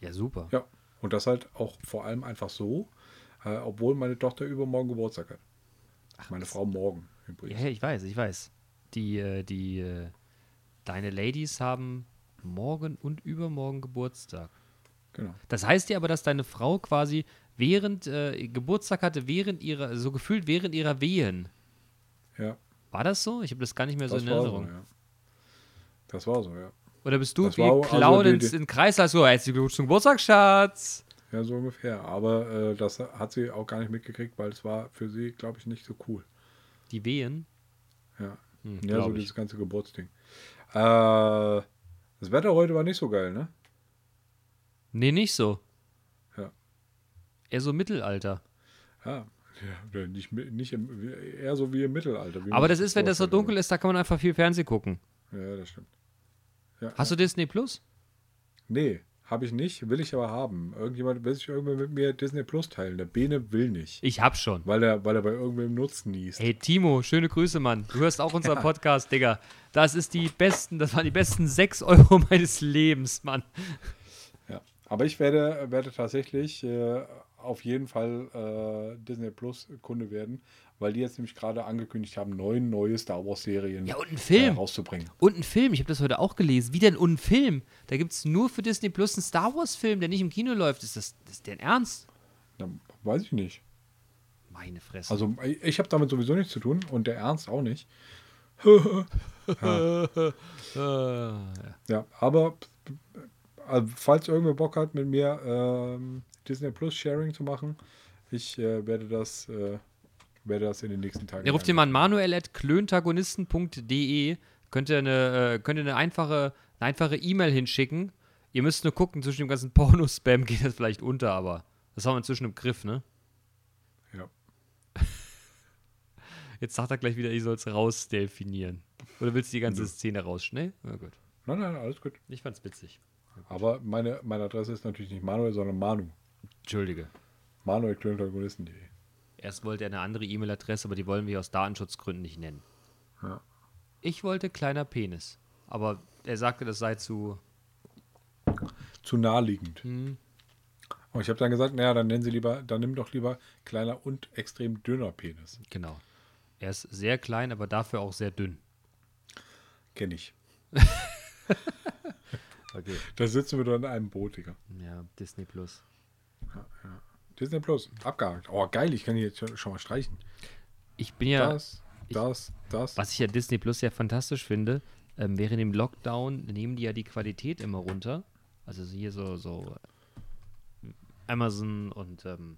Ja, super. ja. Und das halt auch vor allem einfach so, äh, obwohl meine Tochter übermorgen Geburtstag hat. meine Frau morgen übrigens. Ja, ich weiß, ich weiß. Die, äh, die, äh, deine Ladies haben morgen und übermorgen Geburtstag. Genau. Das heißt ja aber, dass deine Frau quasi während äh, Geburtstag hatte, während ihrer, so gefühlt während ihrer Wehen. Ja, War das so? Ich habe das gar nicht mehr so das in war so, Erinnerung. ja. Das war so, ja. Oder bist du Das wie also Clown die- in den Kreis, so, herzlichen Glückwunsch zum Geburtstag, Schatz. Ja, so ungefähr. Aber äh, das hat sie auch gar nicht mitgekriegt, weil es war für sie, glaube ich, nicht so cool. Die Wehen? Ja, Hm, ja so ich. dieses ganze Geburtsding. Äh, das Wetter heute war nicht so geil, ne? Nee, nicht so. Ja. Eher so Mittelalter. Ja, ja nicht, nicht im, eher so wie im Mittelalter. wie Aber das ist, wenn das so dunkel ist, da kann man einfach viel Fernsehen gucken. Ja, das stimmt. Ja, Hast du Disney Plus? Nee, habe ich nicht, will ich aber haben. Irgendjemand will sich irgendwann mit mir Disney Plus teilen. Der Bene will nicht. Ich hab schon. Weil er, weil er bei irgendwem Nutzen niest. Hey Timo, schöne Grüße, Mann. Du hörst auch unseren Podcast, Digga. Das ist die besten, das waren die besten 6 Euro meines Lebens, Mann. Ja. Aber ich werde, werde tatsächlich äh, auf jeden Fall äh, Disney Plus Kunde werden, weil die jetzt nämlich gerade angekündigt haben, neun neue Star Wars Serien Ja, und ein äh, Film. rauszubringen. Und ein Film, ich habe das heute auch gelesen. Wie denn und ein Film? Da gibt es nur für Disney Plus einen Star Wars-Film, der nicht im Kino läuft. Ist das, ist dein Ernst? Na, weiß ich nicht. Meine Fresse. Also ich, habe damit sowieso nichts zu tun und der Ernst auch nicht. äh, Ja, aber also, falls irgendwer Bock hat, mit mir ähm, Disney Plus Sharing zu machen, ich äh, werde das äh, werde das in den nächsten Tagen. Der ruft den Mann manuel at klöntagonisten.de. Könnt ihr eine, äh, könnt ihr eine einfache eine einfache E-Mail hinschicken. Ihr müsst nur gucken, zwischen dem ganzen Porno-Spam geht das vielleicht unter, aber das haben wir inzwischen im Griff, ne? Ja. Jetzt sagt er gleich wieder, ich soll es rausdelfinieren. Oder willst du die ganze. Szene rausschnell? Na gut. Nein, nein, alles gut. Ich fand's witzig. Aber meine, meine Adresse ist natürlich nicht Manuel, sondern Manu. Entschuldige. Manuel.klöntagonisten.de. Erst wollte er eine andere E-Mail-Adresse, aber die wollen wir aus Datenschutzgründen nicht nennen. Ja. Ich wollte kleiner Penis. Aber er sagte, das sei zu. Zu naheliegend. Hm, Und ich habe dann gesagt, naja, dann nennen Sie lieber, dann nimm doch lieber kleiner und extrem dünner Penis. genau. Er ist sehr klein, aber dafür auch sehr dünn. Kenne ich. Okay. Da sitzen wir doch in einem Boot, Digga. Ja, Disney Plus. Disney Plus, abgehakt. Oh, geil, ich kann hier jetzt schon, mal streichen. Ich bin ja, Das, das, das. was ich ja Disney Plus ja fantastisch finde, ähm, während dem Lockdown nehmen die ja die Qualität immer runter. Also so hier so, so Amazon und, ähm,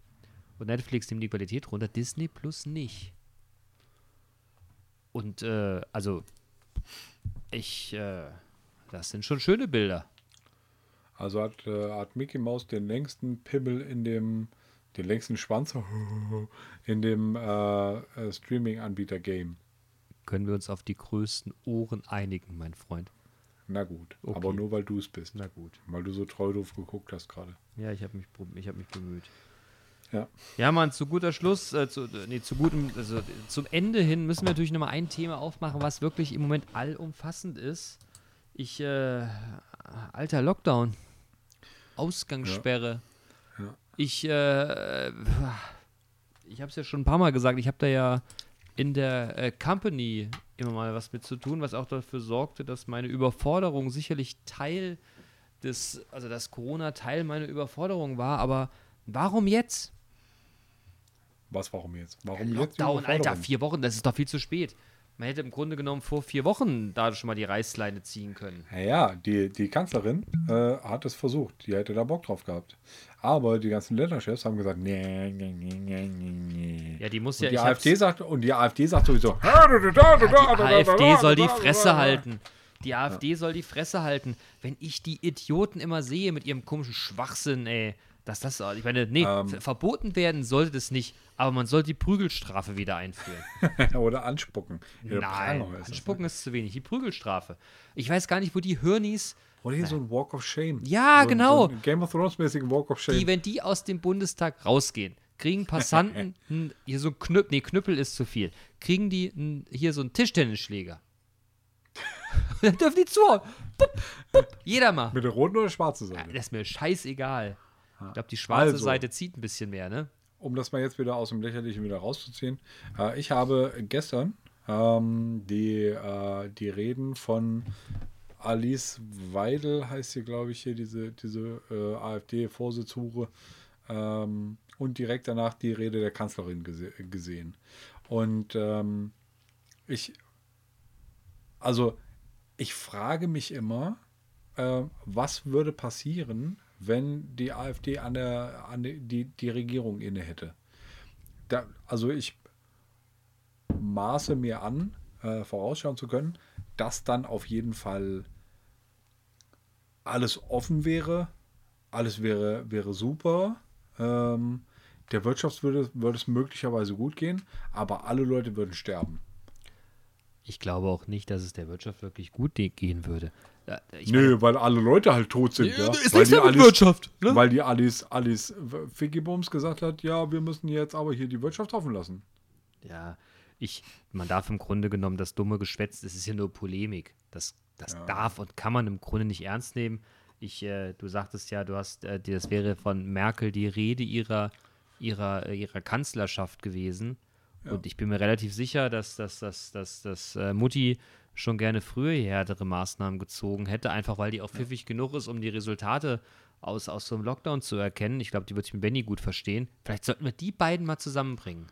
und Netflix nehmen die Qualität runter, Disney Plus nicht. Und äh, also ich, äh, das sind schon schöne Bilder. Also hat, äh, hat Mickey Mouse den längsten Pimmel in dem, den längsten Schwanz in dem äh, äh, Streaming-Anbieter-Game. Können wir uns auf die größten Ohren einigen, mein Freund? Na gut, Okay. aber nur weil du es bist. Na gut. Weil du so treu doof geguckt hast gerade. Ja, ich habe mich, ich hab mich bemüht. Ja. Ja, Mann, zu guter Schluss, äh, zu, äh, nee, zu gutem, also zum Ende hin müssen wir natürlich nochmal ein Thema aufmachen, was wirklich im Moment allumfassend ist. Ich, äh, alter Lockdown. Ausgangssperre. Ja. Ich, äh, ich habe es ja schon ein paar Mal gesagt, ich habe da ja in der äh, Company immer mal was mit zu tun, was auch dafür sorgte, dass meine Überforderung sicherlich Teil des, also dass Corona Teil meiner Überforderung war, aber warum jetzt? Was, warum jetzt? Warum jetzt? Lockdown, Alter, Überforderung? vier Wochen, das ist doch viel zu spät. Man hätte im Grunde genommen vor vier Wochen da schon mal die Reißleine ziehen können. Ja, die, die Kanzlerin äh, hat es versucht. Die hätte da Bock drauf gehabt. Aber die ganzen Länderchefs haben gesagt, nee, nee, nee, nee. Ja, die muss Und ja, die ich AfD sagt und die AfD sagt sowieso, Ja, die AfD soll die Fresse halten. Die AfD soll die Fresse halten. Wenn ich die Idioten immer sehe mit ihrem komischen Schwachsinn, ey, dass das, ich meine, nee, Ähm. ver- verboten werden sollte das nicht, aber man soll die Prügelstrafe wieder einführen. Oder anspucken. Ja, Nein, ist anspucken ist zu wenig. Die Prügelstrafe. Ich weiß gar nicht, wo die Hirnis, Oder hier so ein Walk of Shame. Ja, so, genau. So ein Game of Thrones mäßigen Walk of Shame. die, wenn die aus dem Bundestag rausgehen, kriegen Passanten n- hier so ein Knüppel, nee, Knüppel ist zu viel, kriegen die n- hier so einen Tischtennisschläger. Dann dürfen die zuhauen. Pup, pup, jeder mal. Mit der roten oder schwarzen Seite. Das ist mir scheißegal. Ich glaube, die schwarze Also. Seite zieht ein bisschen mehr, ne? um das mal jetzt wieder aus dem Lächerlichen wieder rauszuziehen. Äh, ich habe gestern ähm, die, äh, die Reden von Alice Weidel, heißt sie, glaube ich, hier, diese, diese äh, AfD-Vorsitzhure, ähm, und direkt danach die Rede der Kanzlerin gese gesehen. Und ähm, ich, also ich frage mich immer, äh, was würde passieren, wenn die AfD an der, an die, die, Regierung inne hätte. Da, also ich maße mir an, äh, vorausschauen zu können, dass dann auf jeden Fall alles offen wäre, alles wäre, wäre super. Ähm, der Wirtschaft würde, würde es möglicherweise gut gehen, aber alle Leute würden sterben. Ich glaube auch nicht, dass es der Wirtschaft wirklich gut gehen würde. Ja, Ich Nö, weil alle Leute halt tot sind. Ja, ist weil nichts die Alice- Wirtschaft, ne? Weil die Alice, Alice Figgibums gesagt hat, ja, wir müssen jetzt aber hier die Wirtschaft offen lassen. Ja, ich, man darf im Grunde genommen das dumme Geschwätz, das ist ja nur Polemik. Das, das darf und kann man im Grunde nicht ernst nehmen. Ich, äh, du sagtest ja, du hast, äh, die- das wäre von Merkel die Rede ihrer, ihrer, äh, ihrer Kanzlerschaft gewesen. Und ich bin mir relativ sicher, dass, dass, dass, dass, dass äh, Mutti schon gerne früher härtere Maßnahmen gezogen hätte, einfach weil die auch pfiffig genug ist, um die Resultate aus, aus so einem Lockdown zu erkennen. Ich glaube, die wird sich mit Benny gut verstehen. Vielleicht sollten wir die beiden mal zusammenbringen.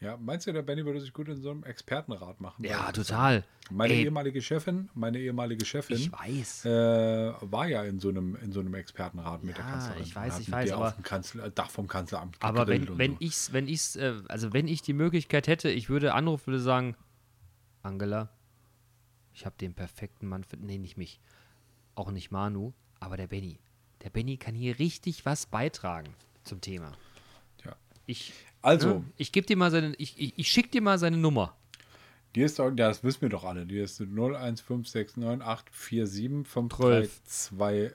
Ja, meinst du, der Benny würde sich gut in so einem Expertenrat machen? Ja, total. Meine Ey, ehemalige Chefin, meine ehemalige Chefin, ich weiß. äh, war ja in so einem, in so einem Expertenrat mit der Ja, Kanzlerin. ich weiß, ich weiß, aber- auf dem Kanzler, Dach vom Kanzleramt Aber wenn, wenn so. ich's, wenn ich's, äh, also wenn ich die Möglichkeit hätte, ich würde anrufen, würde sagen, Angela, ich habe den perfekten Mann für, nee, nicht mich, auch nicht Manu, aber der Benny. Der Benny kann hier richtig was beitragen zum Thema. Ja. Ich, Also, ne, ich gebe dir mal seine, ich, ich, ich schicke dir mal seine Nummer. die ist doch, ja, das wissen wir doch alle, die ist 0156984753228.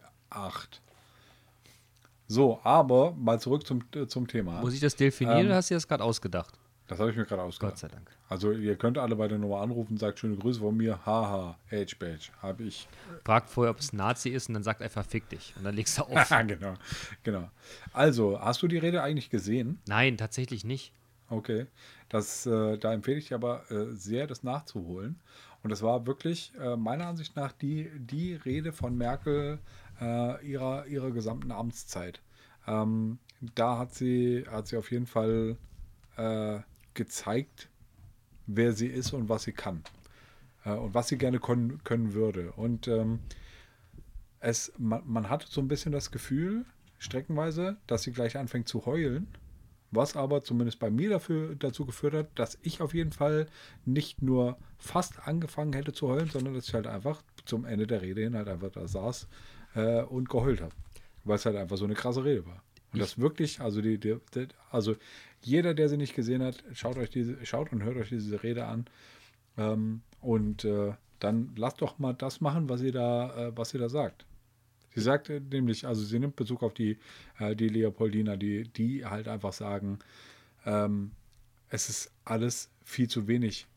So, aber mal zurück zum, zum Thema. Muss ich das definieren Ähm, oder hast du das gerade ausgedacht? Das habe ich mir gerade Gott ausgedacht. sei Dank. Also ihr könnt alle bei der Nummer anrufen, sagt schöne Grüße von mir. Haha, H-Badge. Habe ich. Frag vorher, ob es ein Nazi ist und dann sagt einfach fick dich. Und dann legst du auf. genau, genau. Also, hast du die Rede eigentlich gesehen? Nein, tatsächlich nicht. Okay. Das, äh, da empfehle ich dir aber äh, sehr, das nachzuholen. Und das war wirklich äh, meiner Ansicht nach die, die Rede von Merkel äh, ihrer, ihrer gesamten Amtszeit. Ähm, da hat sie, hat sie auf jeden Fall äh, gezeigt, wer sie ist und was sie kann. Äh, und was sie gerne können, können würde. Und ähm, es, man, man hatte so ein bisschen das Gefühl, streckenweise, dass sie gleich anfängt zu heulen. Was aber zumindest bei mir dafür, dazu geführt hat, dass ich auf jeden Fall nicht nur fast angefangen hätte zu heulen, sondern dass ich halt einfach zum Ende der Rede hin halt einfach da saß äh, und geheult habe. Weil es halt einfach so eine krasse Rede war. Und das wirklich, also die, die, die, also jeder, der sie nicht gesehen hat, schaut euch diese, schaut und hört euch diese Rede an. Ähm, und äh, dann lasst doch mal das machen, was sie da, äh, was sie da sagt. Sie sagt äh, nämlich, also sie nimmt Bezug auf die, äh, die Leopoldiner, die, die halt einfach sagen, ähm, es ist alles viel zu wenig.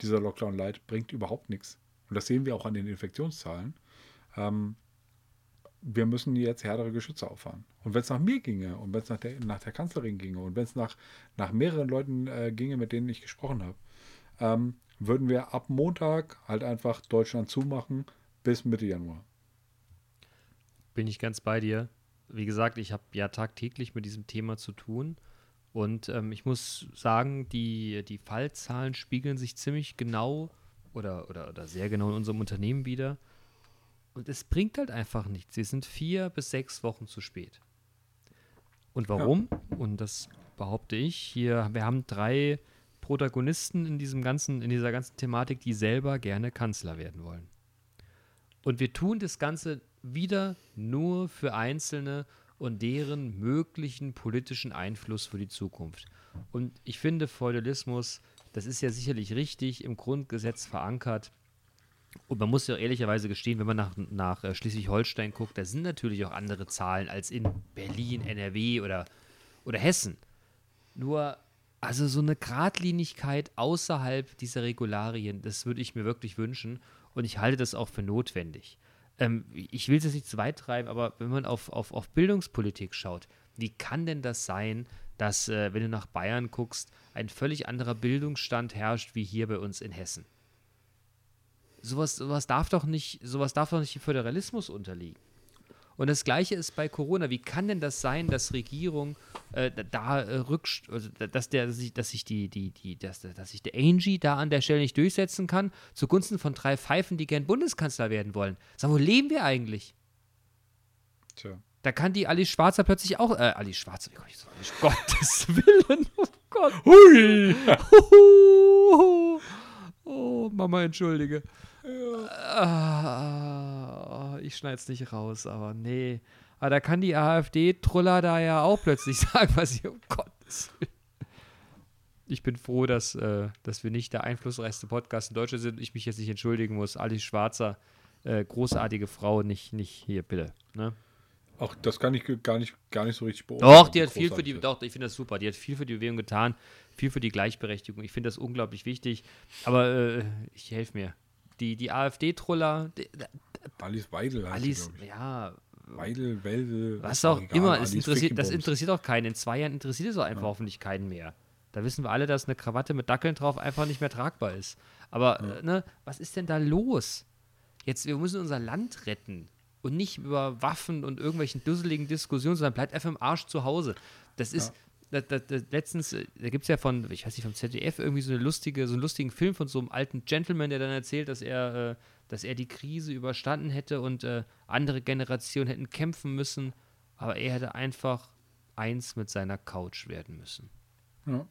Dieser Lockdown-Light bringt überhaupt nichts. Und das sehen wir auch an den Infektionszahlen. Ähm, wir müssen jetzt härtere Geschütze auffahren. Und wenn es nach mir ginge und wenn es nach der, nach der Kanzlerin ginge und wenn es nach, nach mehreren Leuten äh, ginge, mit denen ich gesprochen habe, ähm, würden wir ab Montag halt einfach Deutschland zumachen bis Mitte Januar. Bin ich ganz bei dir. Wie gesagt, ich habe ja tagtäglich mit diesem Thema zu tun. Und ähm, ich muss sagen, die, die Fallzahlen spiegeln sich ziemlich genau oder, oder, oder sehr genau in unserem Unternehmen wieder. Und es bringt halt einfach nichts. Sie sind vier bis sechs Wochen zu spät. Und warum? Ja. Und das behaupte ich. Hier, wir haben drei Protagonisten in diesem ganzen, in dieser ganzen Thematik, die selber gerne Kanzler werden wollen. Und wir tun das Ganze wieder nur für Einzelne und deren möglichen politischen Einfluss für die Zukunft. Und ich finde, Feudalismus, das ist ja sicherlich richtig im Grundgesetz verankert. Und man muss ja ehrlicherweise gestehen, wenn man nach, nach äh, Schleswig-Holstein guckt, da sind natürlich auch andere Zahlen als in Berlin, NRW oder, oder Hessen. Nur, also so eine Gradlinigkeit außerhalb dieser Regularien, das würde ich mir wirklich wünschen. Und ich halte das auch für notwendig ähm, ich will es jetzt nicht zu weit treiben, aber wenn man auf, auf, auf Bildungspolitik schaut, wie kann denn das sein, dass, äh, wenn du nach Bayern guckst, ein völlig anderer Bildungsstand herrscht wie hier bei uns in Hessen? Sowas, sowas darf doch nicht, sowas darf doch nicht Föderalismus unterliegen. Und das Gleiche ist bei Corona. Wie kann denn das sein, dass Regierung äh, da äh, rückst, also, dass der, dass sich, dass sich die, die, die, dass, dass sich der Angie da an der Stelle nicht durchsetzen kann, zugunsten von drei Pfeifen, die gern Bundeskanzler werden wollen? Sag, wo leben wir eigentlich? Tja. Da kann die Alice Schwarzer plötzlich auch, äh, Alice Schwarzer, oh Gottes Willen, oh Gott. Hui. oh, Mama, entschuldige. Ja. Ich schneide es nicht raus, aber nee. Aber da kann die AfD-Truller da ja auch plötzlich sagen, was sie, um Gottes Willen. Ich bin froh, dass, äh, dass wir nicht der einflussreichste Podcast in Deutschland sind und ich mich jetzt nicht entschuldigen muss. Alice Schwarzer, äh, großartige Frau, nicht, nicht hier, bitte. Ne? Ach, das kann ich gar nicht, gar nicht so richtig beobachten. Doch, die hat viel für die, doch, ich finde das super. Die hat viel für die Bewegung getan, viel für die Gleichberechtigung. Ich finde das unglaublich wichtig. Aber äh, ich helfe mir die, die AfD-Troller. Alice Weidel heißt Alice, sie, ja. Weidel, Weldel. Was auch egal. immer, es interessiert, das interessiert auch keinen. In zwei Jahren interessiert es auch einfach ja. hoffentlich keinen mehr. Da wissen wir alle, dass eine Krawatte mit Dackeln drauf einfach nicht mehr tragbar ist. Aber, ja. ne, was ist denn da los? Jetzt, wir müssen unser Land retten. Und nicht über Waffen und irgendwelchen dusseligen Diskussionen, sondern bleibt einfach im Arsch zu Hause. Das ist, ja da, da, da, letztens, äh, da gibt es ja von, ich weiß nicht, vom ZDF irgendwie so eine lustige, so einen lustigen Film von so einem alten Gentleman, der dann erzählt, dass er, äh, dass er die Krise überstanden hätte und äh, andere Generationen hätten kämpfen müssen, aber er hätte einfach eins mit seiner Couch werden müssen. Ja.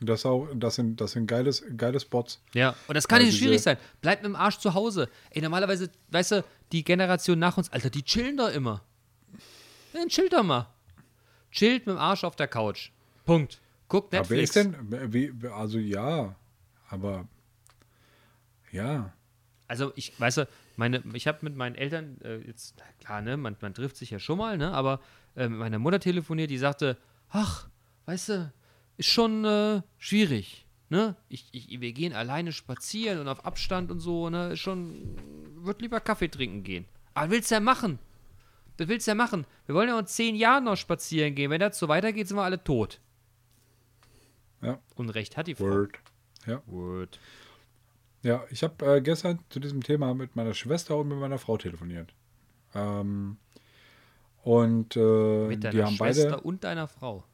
Das, auch, das, sind, das sind geiles, geile Spots. Ja, und das kann nicht schwierig sein. Bleibt mit dem Arsch zu Hause. Ey, normalerweise, weißt du, die Generation nach uns, Alter, die chillen da immer. Dann chill doch mal chillt mit dem Arsch auf der Couch. Punkt. Guckt Netflix. Aber wer ist denn, wie, also ja, aber ja. Also ich, weißt du, meine, ich habe mit meinen Eltern, äh, jetzt, klar, ne, man, man trifft sich ja schon mal, ne, aber äh, mit meiner Mutter telefoniert, die sagte, ach, weißt du, ist schon äh, schwierig, ne, ich, ich, wir gehen alleine spazieren und auf Abstand und so, ne, ist schon, wird lieber Kaffee trinken gehen. Aber willst du ja machen? Was willst du ja machen? Wir wollen ja in zehn Jahren noch spazieren gehen. Wenn das so weitergeht, sind wir alle tot. Ja. Und recht hat die Frau. Word. Ja. Word. Ja, ich habe äh, gestern zu diesem Thema mit meiner Schwester und mit meiner Frau telefoniert. Ähm, und äh, Mit die deiner haben Schwester beide, und deiner Frau.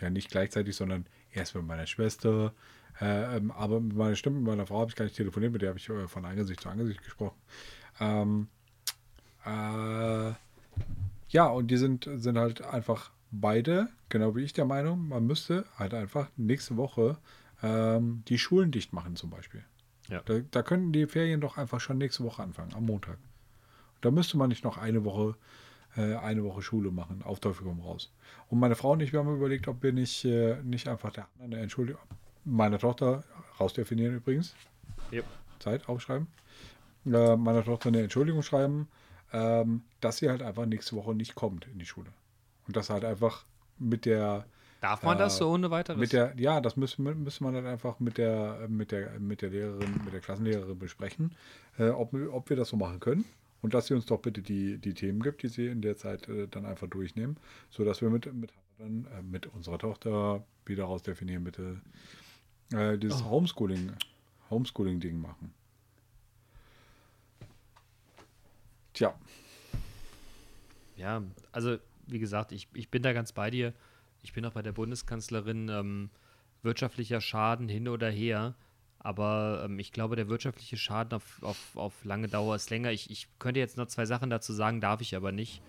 ja nicht gleichzeitig, sondern erst mit meiner Schwester. Äh, ähm, aber mit meiner Stimme, mit meiner Frau habe ich gar nicht telefoniert, mit der habe ich äh, von Angesicht zu Angesicht gesprochen. Ähm, äh, ja, und die sind, sind halt einfach beide, genau wie ich der Meinung, man müsste halt einfach nächste Woche ähm, die Schulen dicht machen zum Beispiel. Ja. Da, da könnten die Ferien doch einfach schon nächste Woche anfangen, am Montag. Da müsste man nicht noch eine Woche, äh, eine Woche Schule machen, auf Teufel komm raus. Und meine Frau und ich, wir haben überlegt, ob wir nicht, äh, nicht einfach der eine Entschuldigung, meine Tochter rausdefinieren übrigens, Ja. Zeit aufschreiben, äh, meiner Tochter eine Entschuldigung schreiben, ähm, dass sie halt einfach nächste Woche nicht kommt in die Schule. Und das halt einfach mit der Darf man Äh, das so ohne weiteres? mit der, ja, das müsste, müsste man dann einfach mit der, mit der, mit der Lehrerin, mit der Klassenlehrerin besprechen, äh, ob, wir- ob wir das so machen können. Und dass sie uns doch bitte die, die Themen gibt, die sie in der Zeit äh, dann einfach durchnehmen, sodass wir mit, mit, dann, äh, mit unserer Tochter wieder rausdefinieren, bitte äh, dieses Homeschooling, Homeschooling-Ding machen. Tja, Ja, also wie gesagt, ich, ich bin da ganz bei dir. Ich bin auch bei der Bundeskanzlerin ähm, wirtschaftlicher Schaden hin oder her. Aber ähm, ich glaube, der wirtschaftliche Schaden auf, auf, auf lange Dauer ist länger. Ich, ich könnte jetzt noch zwei Sachen dazu sagen, darf ich aber nicht,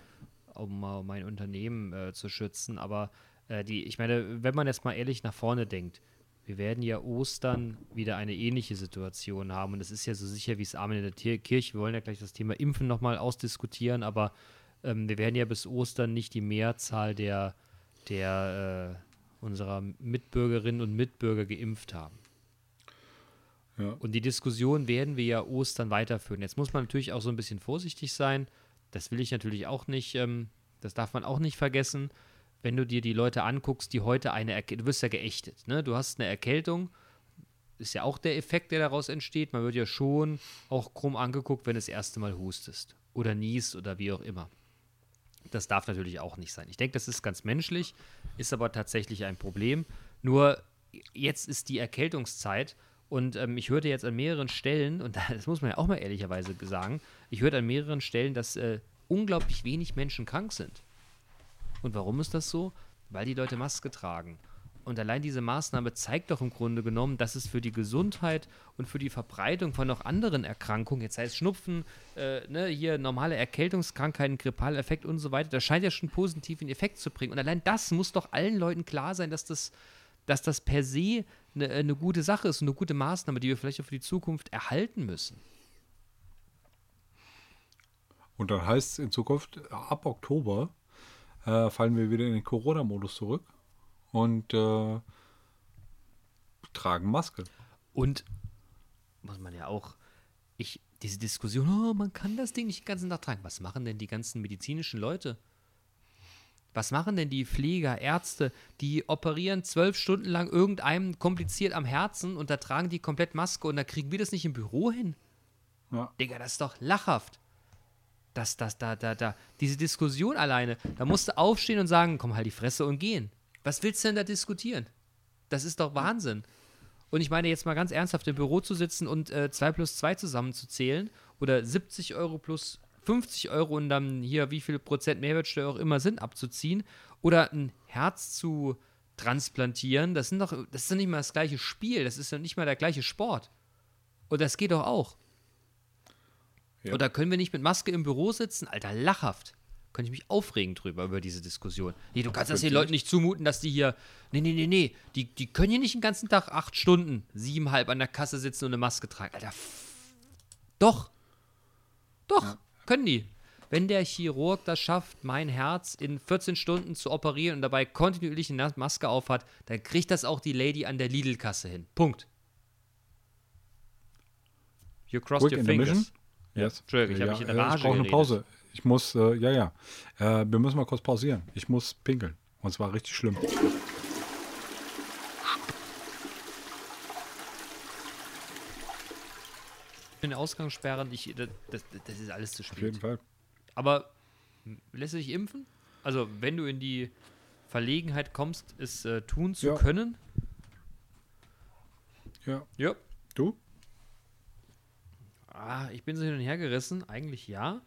um äh, mein Unternehmen äh, zu schützen. Aber äh, die, ich meine, wenn man jetzt mal ehrlich nach vorne denkt, wir werden ja Ostern wieder eine ähnliche Situation haben. Und es ist ja so sicher wie es Amen in der Tier Kirche. Wir wollen ja gleich das Thema Impfen nochmal ausdiskutieren, aber ähm, wir werden ja bis Ostern nicht die Mehrzahl der, der äh, unserer Mitbürgerinnen und Mitbürger geimpft haben. ja. Und die Diskussion werden wir ja Ostern weiterführen. Jetzt muss man natürlich auch so ein bisschen vorsichtig sein. Das will ich natürlich auch nicht, ähm, das darf man auch nicht vergessen. Wenn du dir die Leute anguckst, die heute eine, Erk du wirst ja geächtet, ne? Du hast eine Erkältung, ist ja auch der Effekt, der daraus entsteht. Man wird ja schon auch krumm angeguckt, wenn du das erste Mal hustest oder niest oder wie auch immer. Das darf natürlich auch nicht sein. Ich denke, das ist ganz menschlich, ist aber tatsächlich ein Problem. Nur jetzt ist die Erkältungszeit und ähm, ich hörte jetzt an mehreren Stellen, und das muss man ja auch mal ehrlicherweise sagen, ich hörte an mehreren Stellen, dass äh, unglaublich wenig Menschen krank sind. Und warum ist das so? Weil die Leute Maske tragen. Und allein diese Maßnahme zeigt doch im Grunde genommen, dass es für die Gesundheit und für die Verbreitung von noch anderen Erkrankungen, jetzt heißt Schnupfen, äh, ne, hier normale Erkältungskrankheiten, grippaler Effekt und so weiter, das scheint ja schon positiven Effekt zu bringen. Und allein das muss doch allen Leuten klar sein, dass das, dass das per se eine, eine gute Sache ist und eine gute Maßnahme, die wir vielleicht auch für die Zukunft erhalten müssen. Und dann heißt es in Zukunft, ab Oktober äh, fallen wir wieder in den Corona-Modus zurück und äh, tragen Maske. Und muss man ja auch, ich, diese Diskussion, oh, man kann das Ding nicht den ganzen Tag tragen. Was machen denn die ganzen medizinischen Leute? Was machen denn die Pfleger, Ärzte, die operieren zwölf Stunden lang irgendeinem kompliziert am Herzen und da tragen die komplett Maske und da kriegen wir das nicht im Büro hin? Ja. Digga, das ist doch lachhaft. Das, das, da, da, da. Diese Diskussion alleine, da musst du aufstehen und sagen, komm, halt die Fresse und gehen. Was willst du denn da diskutieren? Das ist doch Wahnsinn. Und ich meine, jetzt mal ganz ernsthaft im Büro zu sitzen und äh, 2 plus 2 zusammenzuzählen oder 70 Euro plus 50 Euro und dann hier wie viel Prozent Mehrwertsteuer auch immer sind abzuziehen oder ein Herz zu transplantieren, das, sind doch, das ist doch nicht mal das gleiche Spiel, das ist doch nicht mal der gleiche Sport. Und das geht doch auch. Ja. Oder können wir nicht mit Maske im Büro sitzen? Alter, lachhaft. Könnte ich mich aufregen drüber, über diese Diskussion. Nee, du kannst das den Leuten nicht zumuten, dass die hier. Nee, nee, nee, nee. Die, die können hier nicht den ganzen Tag acht Stunden, siebenhalb an der Kasse sitzen und eine Maske tragen. Alter. Doch. Doch, können die. Wenn der Chirurg das schafft, mein Herz in 14 Stunden zu operieren und dabei kontinuierlich eine Maske aufhat, dann kriegt das auch die Lady an der Lidl-Kasse hin. Punkt. You crossed Quick your fingers. Yes. Entschuldigung, ich hab mich in äh, Rage Ich brauche eine. Pause. Ich muss, äh, ja, ja. Äh, wir müssen mal kurz pausieren. Ich muss pinkeln. Und zwar richtig schlimm. den Ausgang sperren, ich, das, das, das ist alles zu Auf jeden spät. Fall. Aber lässt du dich impfen? Also, wenn du in die Verlegenheit kommst, es äh, tun zu Ja. können? Ja. Ja. Du? Ah, ich bin so hin und her gerissen. Eigentlich ja.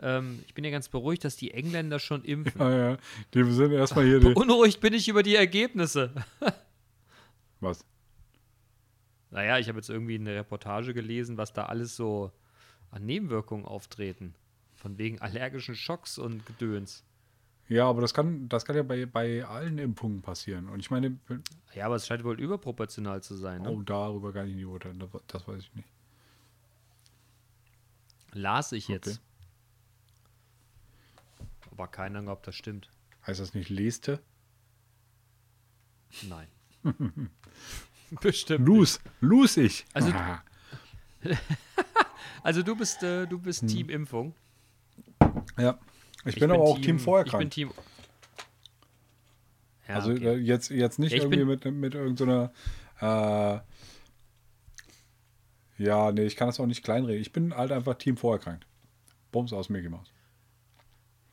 ähm, ich bin ja ganz beruhigt, dass die Engländer schon impfen. Ah, ja. Die sind erstmal hier. Beunruhigt bin ich über die Ergebnisse. was? Naja, ich habe jetzt irgendwie eine Reportage gelesen, was da alles so an Nebenwirkungen auftreten. Von wegen allergischen Schocks und Gedöns. Ja, aber das kann, das kann ja bei, bei allen Impfungen passieren. Und ich meine, Ja, aber es scheint wohl überproportional zu sein. Ne? oh, darüber kann ich nicht urteilen. Das weiß ich nicht. Las ich jetzt. Okay. Aber keine Ahnung, ob das stimmt. Heißt das nicht leste? Nein. Bestimmt. Lose, lose ich. Also- Ah, Also du bist, äh, du bist Hm. Team Impfung. ja. Ich, bin aber auch Team, vorher Ich bin. Team. Ja, also okay. äh, jetzt, jetzt nicht Ja, ich irgendwie mit, mit irgendeiner. äh, ja, nee, ich kann das auch nicht kleinreden. Ich bin halt einfach Team vorher krank. Bums aus Mickey Mouse.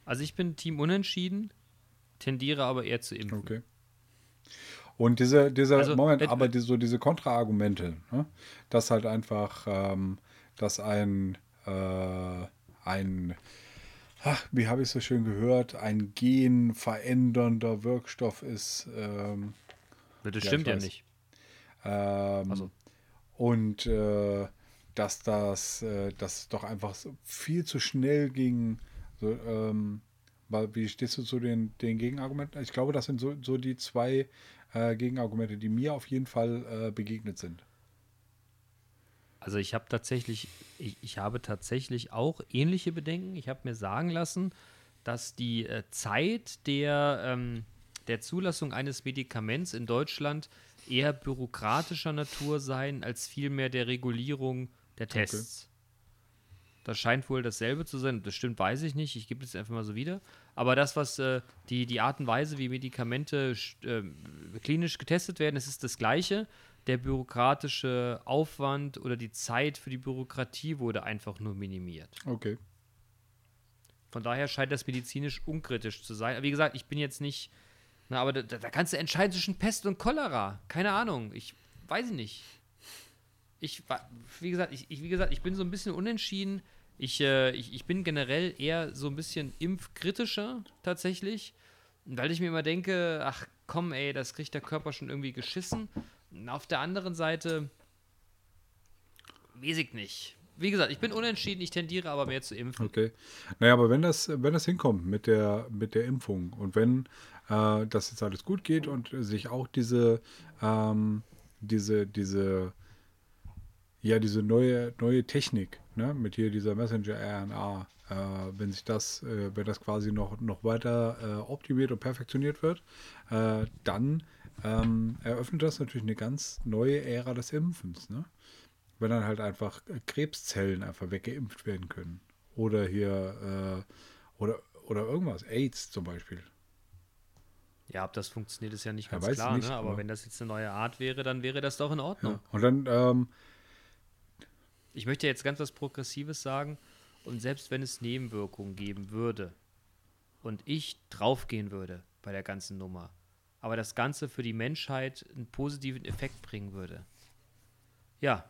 also ich bin Team Unentschieden, tendiere aber eher zu impfen. Okay. Und diese, dieser Also, Moment, wenn- aber die, so diese Kontraargumente, ne? dass halt einfach, ähm, dass ein, äh, ein, ach, wie habe ich so schön gehört, ein genverändernder Wirkstoff ist. Ähm, Das Ja, stimmt ja weiß. nicht. ähm, Also. Und äh, dass das äh, dass doch einfach viel zu schnell ging. So, ähm, wie stehst du zu den, den Gegenargumenten? Ich glaube, das sind so, so die zwei äh, Gegenargumente, die mir auf jeden Fall äh, begegnet sind. Also ich habe tatsächlich, ich, ich habe tatsächlich auch ähnliche Bedenken. Ich habe mir sagen lassen, dass die äh, Zeit der, ähm, der Zulassung eines Medikaments in Deutschland eher bürokratischer Natur sein, als vielmehr der Regulierung der Tests. Das scheint wohl dasselbe zu sein. Das stimmt, weiß ich nicht. Ich gebe es einfach mal so wieder. Aber das, was äh, die, die Art und Weise, wie Medikamente ähm, klinisch getestet werden, es ist das Gleiche. Der bürokratische Aufwand oder die Zeit für die Bürokratie wurde einfach nur minimiert. Okay. Von daher scheint das medizinisch unkritisch zu sein. Aber wie gesagt, ich bin jetzt nicht. Na, aber da, da kannst du entscheiden zwischen Pest und Cholera. Keine Ahnung. Ich weiß nicht. Ich, wie gesagt, ich, ich, wie gesagt, ich bin so ein bisschen unentschieden. Ich, äh, ich, ich bin generell eher so ein bisschen impfkritischer tatsächlich. Weil ich mir immer denke, ach komm, ey, das kriegt der Körper schon irgendwie geschissen. Auf der anderen Seite, weiß ich nicht. Wie gesagt, ich bin unentschieden, ich tendiere aber mehr zu impfen. Okay. Naja, aber wenn das, wenn das hinkommt mit der, mit der Impfung und wenn äh, das jetzt alles gut geht und sich auch diese, ähm, diese, diese, ja, diese neue, neue Technik, ne, mit hier dieser Messenger-RNA, äh, wenn sich das, äh, wenn das quasi noch, noch weiter äh, optimiert und perfektioniert wird, äh, dann ähm, eröffnet das natürlich eine ganz neue Ära des Impfens, ne? wenn dann halt einfach Krebszellen einfach weggeimpft werden können. Oder hier, äh, oder, oder irgendwas, AIDS zum Beispiel. Ja, ob das funktioniert, ist ja nicht ganz klar, nicht, ne? aber aber- wenn das jetzt eine neue Art wäre, dann wäre das doch in Ordnung. Ja. Und dann, ähm, Ich möchte jetzt ganz was Progressives sagen. Und selbst wenn es Nebenwirkungen geben würde und ich draufgehen würde bei der ganzen Nummer, aber das Ganze für die Menschheit einen positiven Effekt bringen würde. Ja,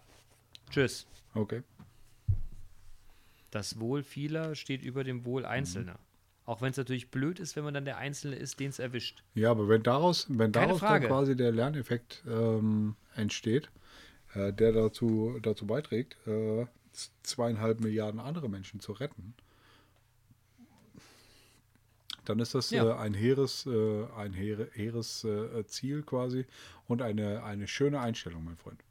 tschüss. okay. Das Wohl vieler steht über dem Wohl Einzelner. Auch wenn es natürlich blöd ist, wenn man dann der Einzelne ist, den es erwischt. Ja, aber wenn daraus, wenn daraus dann quasi der Lerneffekt ähm, entsteht, äh, der dazu, dazu beiträgt, äh, zweieinhalb Milliarden andere Menschen zu retten, dann ist das Ja. äh, ein hehres, äh, ein hehre, hehres äh, Ziel quasi und eine, eine schöne Einstellung, mein Freund.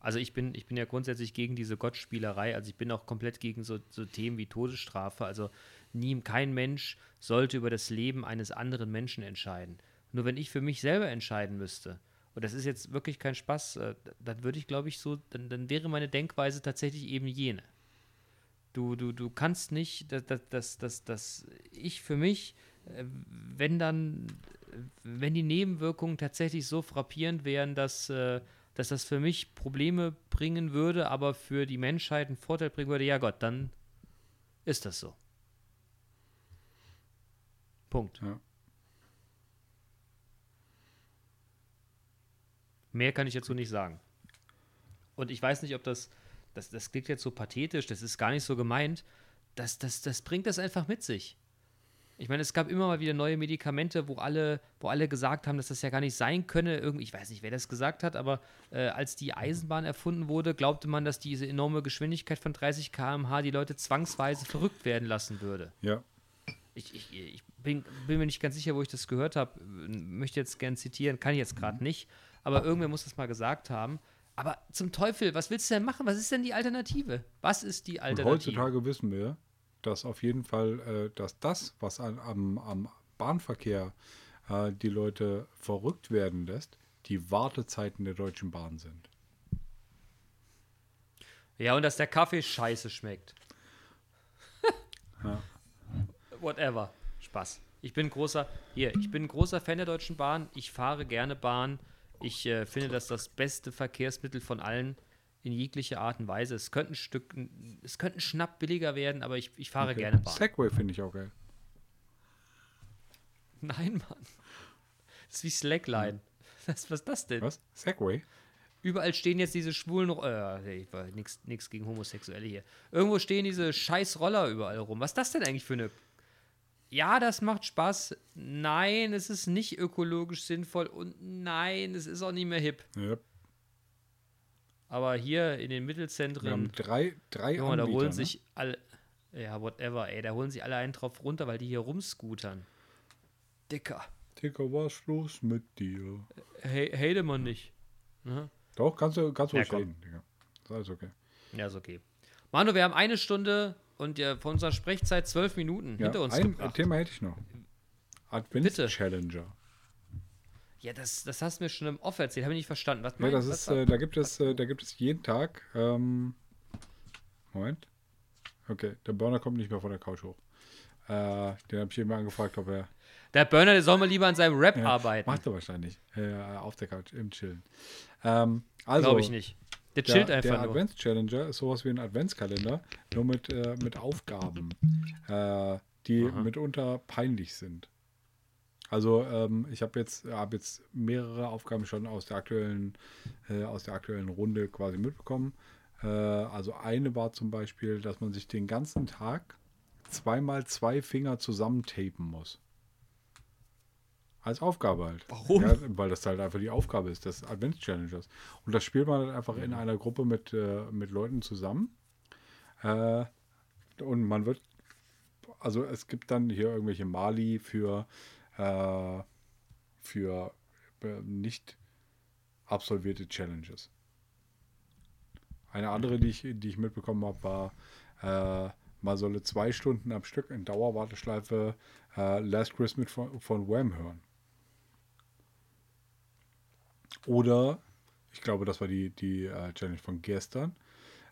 Also ich bin, ich bin ja grundsätzlich gegen diese Gottspielerei. Also ich bin auch komplett gegen so, so Themen wie Todesstrafe. Also nie, kein Mensch sollte über das Leben eines anderen Menschen entscheiden. Nur wenn ich für mich selber entscheiden müsste, und das ist jetzt wirklich kein Spaß, äh, dann würde ich, glaube ich, so, dann, dann wäre meine Denkweise tatsächlich eben jene. Du, du, du kannst nicht, dass, dass, dass, dass, ich für mich, äh, wenn dann, wenn die Nebenwirkungen tatsächlich so frappierend wären, dass, äh, dass das für mich Probleme bringen würde, aber für die Menschheit einen Vorteil bringen würde, ja Gott, dann ist das so. Punkt. Ja. Mehr kann ich dazu nicht sagen. Und ich weiß nicht, ob das, das, das klingt jetzt so pathetisch, das ist gar nicht so gemeint. das, das, das bringt das einfach mit sich. Ich meine, es gab immer mal wieder neue Medikamente, wo alle, wo alle gesagt haben, dass das ja gar nicht sein könne. Irgendwie, ich weiß nicht, wer das gesagt hat, aber äh, als die Eisenbahn erfunden wurde, glaubte man, dass diese enorme Geschwindigkeit von 30 km/h die Leute zwangsweise verrückt werden lassen würde. Ja. Ich, ich, ich bin, bin mir nicht ganz sicher, wo ich das gehört habe. Möchte jetzt gern zitieren, kann ich jetzt gerade nicht. Aber irgendwer muss das mal gesagt haben. Aber zum Teufel, was willst du denn machen? Was ist denn die Alternative? Was ist die Und Alternative? heutzutage wissen wir, dass auf jeden Fall, äh, dass das, was an, am, am Bahnverkehr äh, die Leute verrückt werden lässt, die Wartezeiten der Deutschen Bahn sind. Ja, und dass der Kaffee scheiße schmeckt. Ja. Whatever. Spaß. Ich bin großer, hier, ich bin ein großer Fan der Deutschen Bahn. Ich fahre gerne Bahn. Ich äh, finde das das beste Verkehrsmittel von allen in jeglicher Art und Weise. Es könnte ein Stück, es könnte ein Schnapp billiger werden, aber ich, ich fahre Okay. gerne Bahn. Segway finde ich auch geil. Nein, Mann. Das ist wie Slackline. Das, was ist das denn? Was? Segway? Überall stehen jetzt diese schwulen, äh, nix, nix gegen Homosexuelle hier. Irgendwo stehen diese scheiß Roller überall rum. Was ist das denn eigentlich für eine? Ja, das macht Spaß. Nein, es ist nicht ökologisch sinnvoll und nein, es ist auch nicht mehr hip. Ja. Aber hier in den Wir haben Mittelzentren, drei, drei Junge, da Anbieter, holen ne? sich alle, ja, whatever, ey, da holen sich alle einen drauf runter, weil die hier rumscootern. Dicker. Dicker, was los mit dir? Hey, hate man nicht. Ne? Doch, kannst du, kannst Ja, ruhig komm. reden, Digga. Ist alles okay. Ja, ist okay. Manu, wir haben eine Stunde und ja, von unserer Sprechzeit zwölf Minuten Ja, hinter uns ein gebracht. Thema hätte ich noch. Advents Bitte. Challenger. Ja, das, das hast du mir schon im Off erzählt, habe ich nicht verstanden. Was Ja, das ist, äh, da gibt es, äh, da gibt es jeden Tag. Ähm, Moment. Okay, der Burner kommt nicht mehr von der Couch hoch. Äh, den habe ich eben angefragt, ob er. Der Burner, der soll mal lieber an seinem Rap Ja, arbeiten. Macht er wahrscheinlich. Auf der Couch, im Chillen. Ähm, also, Glaube ich nicht. Der Der, chillt der einfach nur. Advents Challenger ist sowas wie ein Adventskalender, nur mit, äh, mit Aufgaben, äh, die Aha. mitunter peinlich sind. Also ähm, ich habe jetzt, hab jetzt mehrere Aufgaben schon aus der aktuellen, äh, aus der aktuellen Runde quasi mitbekommen. Äh, also eine war zum Beispiel, dass man sich den ganzen Tag zweimal zwei Finger zusammentapen muss. Als Aufgabe halt. Warum? Ja, weil das halt einfach die Aufgabe ist des Advents Challengers. Und das spielt man halt einfach in einer Gruppe mit, äh, mit Leuten zusammen. Äh, und man wird, also es gibt dann hier irgendwelche Mali für, äh, für äh, nicht absolvierte Challenges. Eine andere, die ich, die ich mitbekommen habe, war, äh, man solle zwei Stunden am Stück in Dauerwarteschleife äh, Last Christmas von, von Wham hören. Oder, ich glaube, das war die, die äh, Challenge von gestern,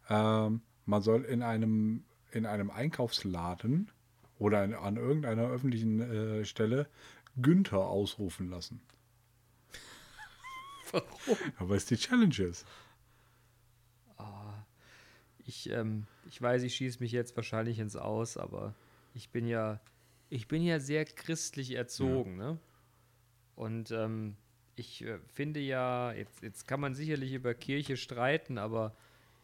ähm, man soll in einem, in einem Einkaufsladen oder in, an irgendeiner öffentlichen äh, Stelle Günther ausrufen lassen. Warum? Aber es die Challenge ist. Ich, ähm, ich weiß, ich schieße mich jetzt wahrscheinlich ins Aus, aber ich bin ja, ich bin ja sehr christlich erzogen, ne? Und ähm, ich äh, finde ja, jetzt, jetzt kann man sicherlich über Kirche streiten, aber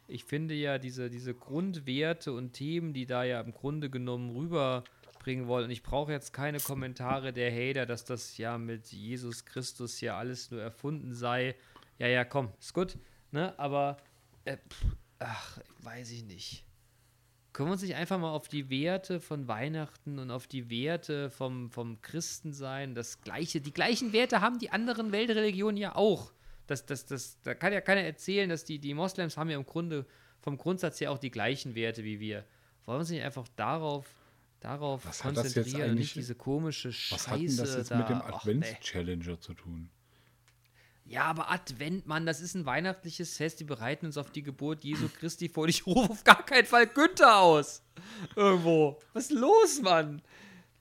ich finde ja diese, diese Grundwerte und Themen, die da ja im Grunde genommen rüberbringen wollen. Und ich brauche jetzt keine Kommentare der Hater, dass das ja mit Jesus Christus ja alles nur erfunden sei. Ja, ja, komm, ist gut. Ne? Aber, äh, pff, ach, weiß ich nicht. Können wir uns nicht einfach mal auf die Werte von Weihnachten und auf die Werte vom, vom Christensein, das gleiche, die gleichen Werte haben die anderen Weltreligionen ja auch. Das, das, das, da kann ja keiner erzählen, dass die, die Moslems haben ja im Grunde vom Grundsatz her auch die gleichen Werte wie wir. Wollen wir uns nicht einfach darauf, darauf Was hat das jetzt konzentrieren und eigentlich- nicht diese komische Was Scheiße hat denn das jetzt da. mit dem Ach, Advents nee. Challenger zu tun? Ja, aber Advent, Mann, das ist ein weihnachtliches Fest. Die bereiten uns auf die Geburt Jesu Christi vor. Und Ich rufe auf gar keinen Fall Günther aus. Irgendwo. Was ist los, Mann?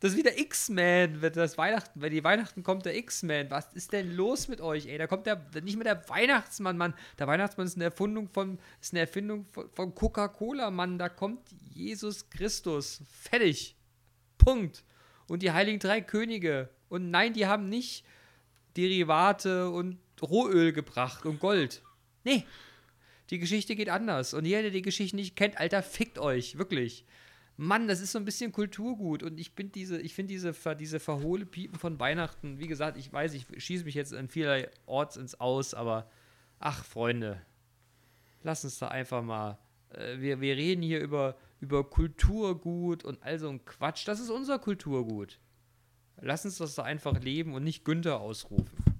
Das ist wieder X-Men, wenn das Weihnachten, wenn die Weihnachten kommt, der X-Men. Was ist denn los mit euch, ey? Da kommt der, nicht mehr der Weihnachtsmann, Mann. Der Weihnachtsmann ist eine Erfindung von, ist eine Erfindung von, von Coca-Cola, Mann. Da kommt Jesus Christus. Fertig. Punkt. Und die heiligen drei Könige. Und nein, die haben nicht Derivate und Rohöl gebracht und Gold. Nee. Die Geschichte geht anders. Und jeder, der die Geschichte nicht kennt, Alter, fickt euch. Wirklich. Mann, das ist so ein bisschen Kulturgut und ich bin diese, ich finde diese, diese verhohle Piepen von Weihnachten, wie gesagt, ich weiß, ich schieße mich jetzt an vielerlei Orts ins Aus, aber ach, Freunde, lass uns da einfach mal, äh, wir, wir reden hier über, über Kulturgut und all so ein Quatsch, das ist unser Kulturgut. Lass uns das da einfach leben und nicht Günther ausrufen.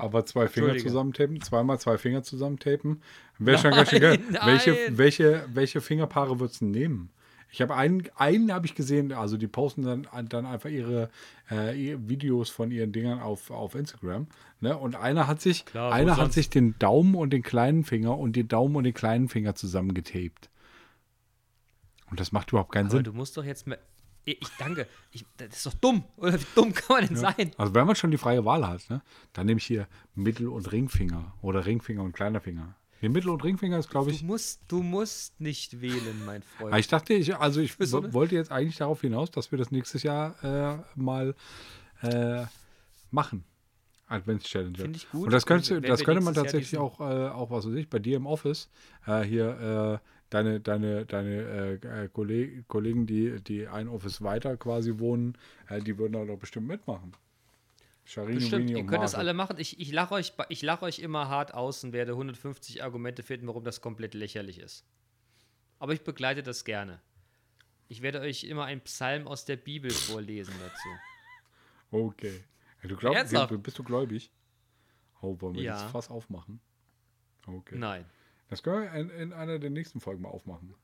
Aber zwei Finger zusammentapen, zweimal zwei Finger zusammentapen. Wäre schon ganz schön geil. Welche, welche, welche Fingerpaare würdest du nehmen? Ich habe einen, einen habe ich gesehen, also die posten dann, dann einfach ihre, äh, ihre Videos von ihren Dingern auf, auf Instagram. Ne? Und einer hat sich, Klar, einer hat sonst? sich den Daumen und den kleinen Finger und den Daumen und den kleinen Finger zusammengetaped. Und das macht überhaupt keinen Aber Sinn. du musst doch jetzt mal. Ich danke. Ich, das ist doch dumm. Oder wie dumm kann man denn sein? Also wenn man schon die freie Wahl hat, ne, dann nehme ich hier Mittel- und Ringfinger oder Ringfinger und kleiner Finger. Der Mittel- und Ringfinger ist, glaube ich, Du musst, du musst nicht wählen, mein Freund. Aber ich dachte, ich, also ich so eine- wollte jetzt eigentlich darauf hinaus, dass wir das nächstes Jahr äh, mal äh, machen. Advents-Challenge. Finde ich gut. Und das, könnte, Wenn wir das könnte man tatsächlich auch, äh, auch, was weiß ich, bei dir im Office, äh, hier äh, deine, deine, deine äh, äh, Kolleg Kollegen, die, die ein Office weiter quasi wohnen, äh, die würden da doch bestimmt mitmachen. Sharini, Bestimmt, Winnie ihr könnt es Marco. alle machen. Ich, ich lache euch, ich lach euch immer hart aus und werde 150 Argumente finden, warum das komplett lächerlich ist. Aber ich begleite das gerne. Ich werde euch immer einen Psalm aus der Bibel vorlesen dazu. Okay. Du glaubst, bist du gläubig? Oh, wollen wir Ja. jetzt Fass aufmachen? Okay. Nein. Das können wir in, in einer der nächsten Folgen mal aufmachen.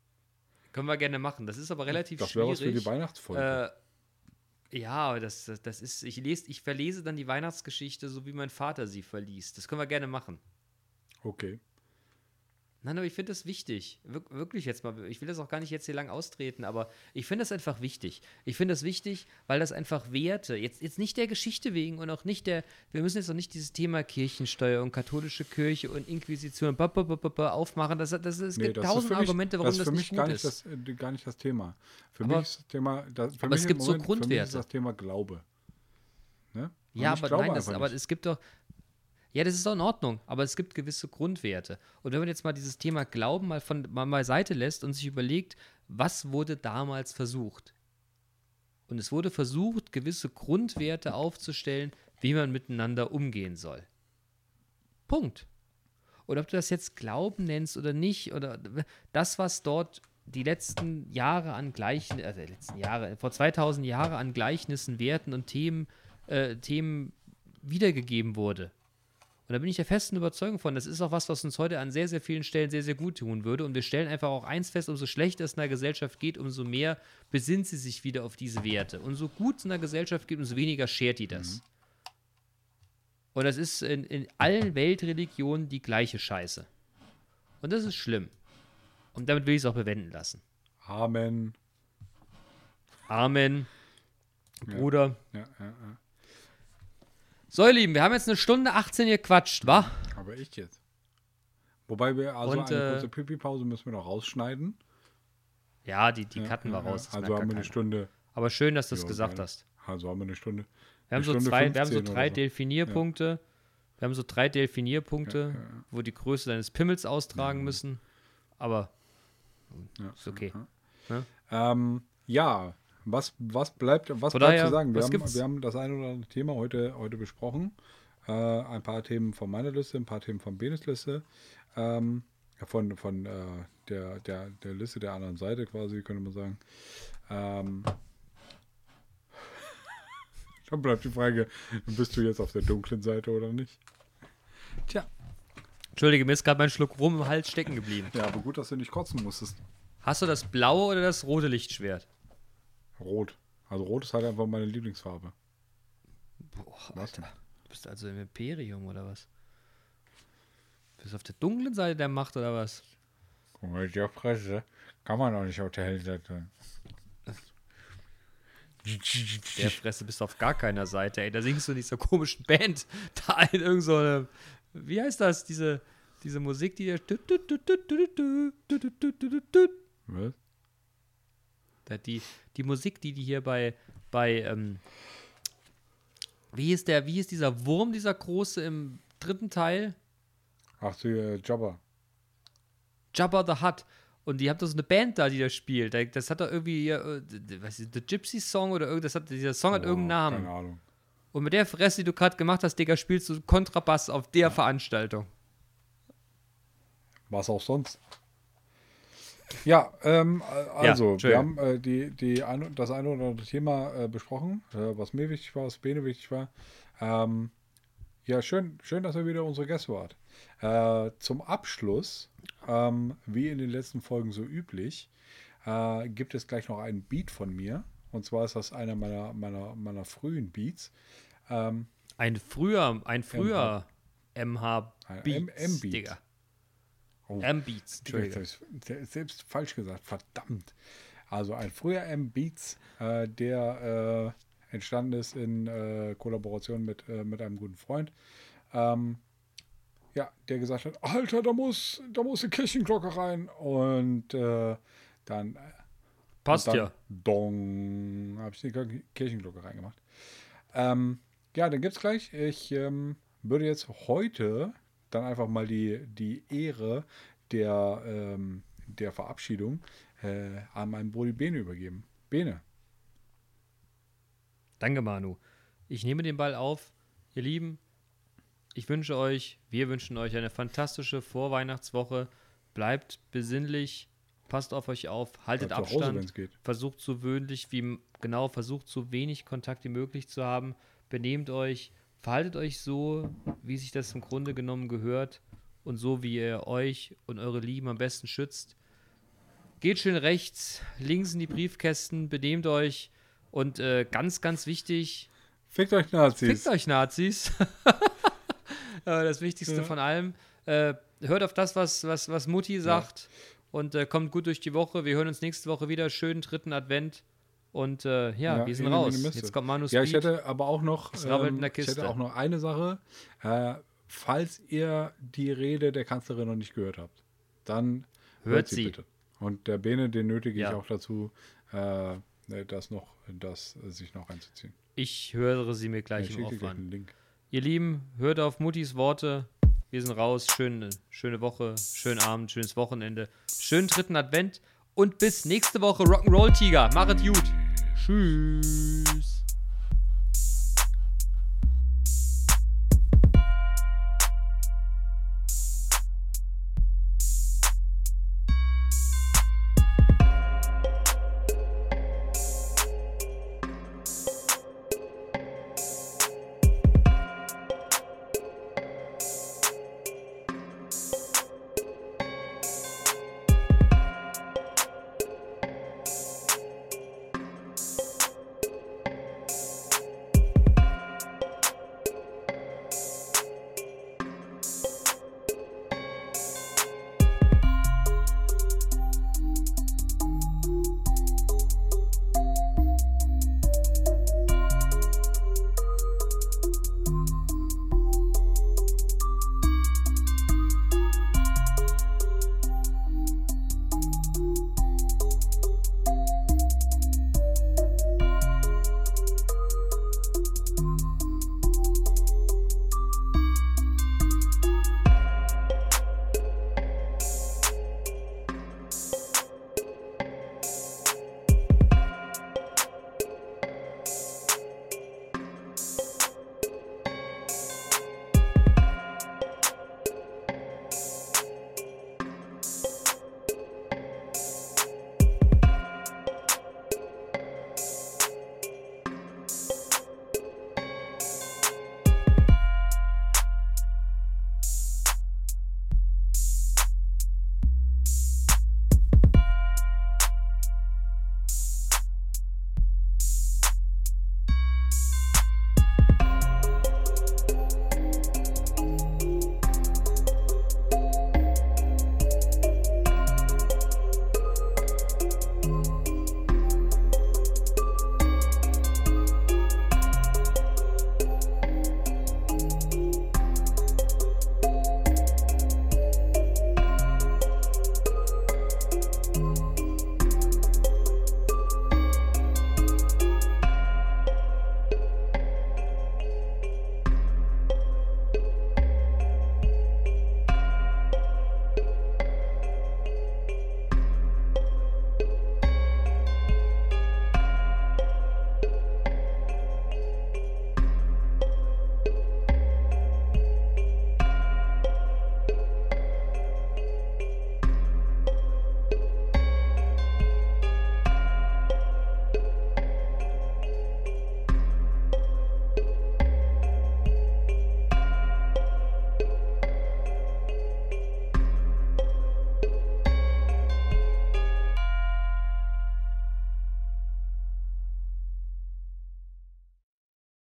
Können wir gerne machen. Das ist aber relativ Das wäre was für die schwierig. Weihnachtsfolge. Äh, ja, das, das, das ist, ich lese, ich verlese dann die Weihnachtsgeschichte, so wie mein Vater sie verliest. Das können wir gerne machen. okay. Nein, aber ich finde das wichtig. Wir wirklich jetzt mal. Ich will das auch gar nicht jetzt hier lang austreten, aber ich finde das einfach wichtig. Ich finde das wichtig, weil das einfach Werte, jetzt, jetzt nicht der Geschichte wegen und auch nicht der, wir müssen jetzt auch nicht dieses Thema Kirchensteuer und katholische Kirche und Inquisition ba, ba, ba, aufmachen. Das, das, es gibt tausend für mich- Argumente, warum das das, ist für nicht mich gar gut nicht, ist. das, äh, gar nicht das Thema. Für Aber- mich ist das Thema, das, für aber mich es gibt so Moment, Für mich Grundwerte. ist das Thema Glaube. Ne? Ja, aber nein, das, aber es gibt doch. Ja, das ist doch in Ordnung, aber es gibt gewisse Grundwerte. Und wenn man jetzt mal dieses Thema Glauben mal von mal beiseite lässt und sich überlegt, was wurde damals versucht? Und es wurde versucht, gewisse Grundwerte aufzustellen, wie man miteinander umgehen soll. Punkt. Und ob du das jetzt Glauben nennst oder nicht, oder das, was dort die letzten Jahre an Gleichen, also die letzten Jahre, vor 2000 Jahren an Gleichnissen, Werten und Themen, äh, Themen wiedergegeben wurde. Und da bin ich der festen Überzeugung von, das ist auch was, was uns heute an sehr, sehr vielen Stellen sehr, sehr gut tun würde. Und wir stellen einfach auch eins fest, umso schlechter es in der Gesellschaft geht, umso mehr besinnt sie sich wieder auf diese Werte. Und so gut es in der Gesellschaft geht, umso weniger schert die das. Und das ist in, in allen Weltreligionen die gleiche Scheiße. Und das ist schlimm. Und damit will ich es auch bewenden lassen. Amen. Amen. Bruder. Ja, ja, ja. So, ihr Lieben, wir haben jetzt eine Stunde 18 gequatscht, wa? Aber echt jetzt. Wobei wir, also Und, eine äh, kurze Pipi-Pause müssen wir noch rausschneiden. Ja, die, die Ja, cutten ja, wir raus. Ja. Also haben wir eine keiner. Stunde. Aber schön, dass du es Ja, gesagt hast. Also haben wir eine Stunde. Wir haben, Eine so Stunde zwei, wir haben so 15 drei so. Delfinierpunkte. Wir haben so drei Delfinierpunkte, Ja, ja, ja. wo die Größe deines Pimmels austragen müssen. Aber Ja, ist okay. ja. Ne? Ähm, ja, was, was bleibt, was Von bleibt daher, zu sagen? Wir haben, gibt's? wir haben das eine oder andere Thema heute, heute besprochen. Äh, ein paar Themen von meiner Liste, ein paar Themen von Benes Liste. Ähm, von von äh, der, der, der Liste der anderen Seite quasi, könnte man sagen. Ähm, dann bleibt die Frage, bist du jetzt auf der dunklen Seite oder nicht? Tja, Entschuldige, mir ist gerade mein Schluck rum im Hals stecken geblieben. ja, aber gut, dass du nicht kotzen musstest. Hast du das blaue oder das rote Lichtschwert? Rot. Also rot ist halt einfach meine Lieblingsfarbe. Boah, Was? Alter. Du bist also im Imperium oder was? Bist du auf der dunklen Seite der Macht oder was? Guck mal, die Fresse. Kann man auch nicht auf der hellen Seite sein. Der Fresse bist du auf gar keiner Seite, ey. Da singst du in dieser komischen Band. Da in irgend so eine. Wie heißt das? Diese, diese Musik, die. Was? Da Die, die Musik, die die hier bei. bei ähm, wie ist der, wie ist dieser Wurm, dieser große im dritten Teil? Ach, die äh, Jabba. Jabba the Hutt. Und die haben doch so eine Band da, die das spielt. Da- Das hat doch irgendwie, äh, was ist, The Gypsy Song oder irgendwas, hat, dieser Song hat irgendeinen Namen. Keine Ahnung. Und mit der Fresse, die du gerade gemacht hast, Digga, spielst du Kontrabass auf der Veranstaltung. Was auch sonst. Ja, ähm, äh, also, wir Entschuldigung. haben äh, die, die ein, das eine oder andere Thema äh, besprochen, äh, was mir wichtig war, was Bene wichtig war. Ähm, ja, schön, schön, dass ihr wieder unsere Gäste wart. Äh, zum Abschluss, ähm, wie in den letzten Folgen so üblich, äh, gibt es gleich noch einen Beat von mir. Und zwar ist das einer meiner, meiner, meiner frühen Beats. Ähm, Ein früher, ein früher MH Ein M-Beat. Oh. M-Beats, selbst falsch gesagt, verdammt. Also ein früher M-Beats, äh, der äh, entstanden ist in äh, Kollaboration mit, äh, mit einem guten Freund. Ähm, ja, der gesagt hat, Alter, da muss, da muss eine Kirchenglocke rein. Und äh, dann, Passt und dann ja. Dong, habe ich die Kirchenglocke reingemacht. Ähm, ja, dann gibt's gleich. Ich ähm, würde jetzt heute dann einfach mal die, die Ehre der, ähm, der Verabschiedung äh, an meinen Brudi Bene übergeben. Bene. Danke, Manu. Ich nehme den Ball auf. Ihr Lieben, ich wünsche euch, wir wünschen euch eine fantastische Vorweihnachtswoche. Bleibt besinnlich, passt auf euch auf, haltet Bleibt Hause, Abstand, geht. versucht so wenig wie genau, versucht so wenig Kontakt wie möglich zu haben. Benehmt euch, verhaltet euch so, wie sich das im Grunde genommen gehört und so, wie ihr euch und eure Lieben am besten schützt. Geht schön rechts, links in die Briefkästen, benehmt euch und äh, ganz, ganz wichtig, Fickt euch Nazis. Fickt euch Nazis. Äh, das Wichtigste Ja. von allem. Äh, hört auf das, was, was, was Mutti sagt und äh, kommt gut durch die Woche. Wir hören uns nächste Woche wieder. Schönen dritten Advent. Und äh, ja, Ja, wir sind raus. Jetzt kommt Manu Ja, ich hätte aber auch noch, ähm, ich hätte auch noch eine Sache. Äh, falls ihr die Rede der Kanzlerin noch nicht gehört habt, dann Hört sie. bitte. Und der Bene, den nötige Ja. ich auch dazu, äh, das noch, das sich noch einzuziehen. Ich höre sie mir Ich gleich im schicke Off an. Ihr Lieben, hört auf Muttis Worte. Wir sind raus. Schöne, schöne Woche, schönen Abend, schönes Wochenende. Schönen dritten Advent. Und bis nächste Woche Rock'n'Roll Tiger. Machet gut. Tschüss.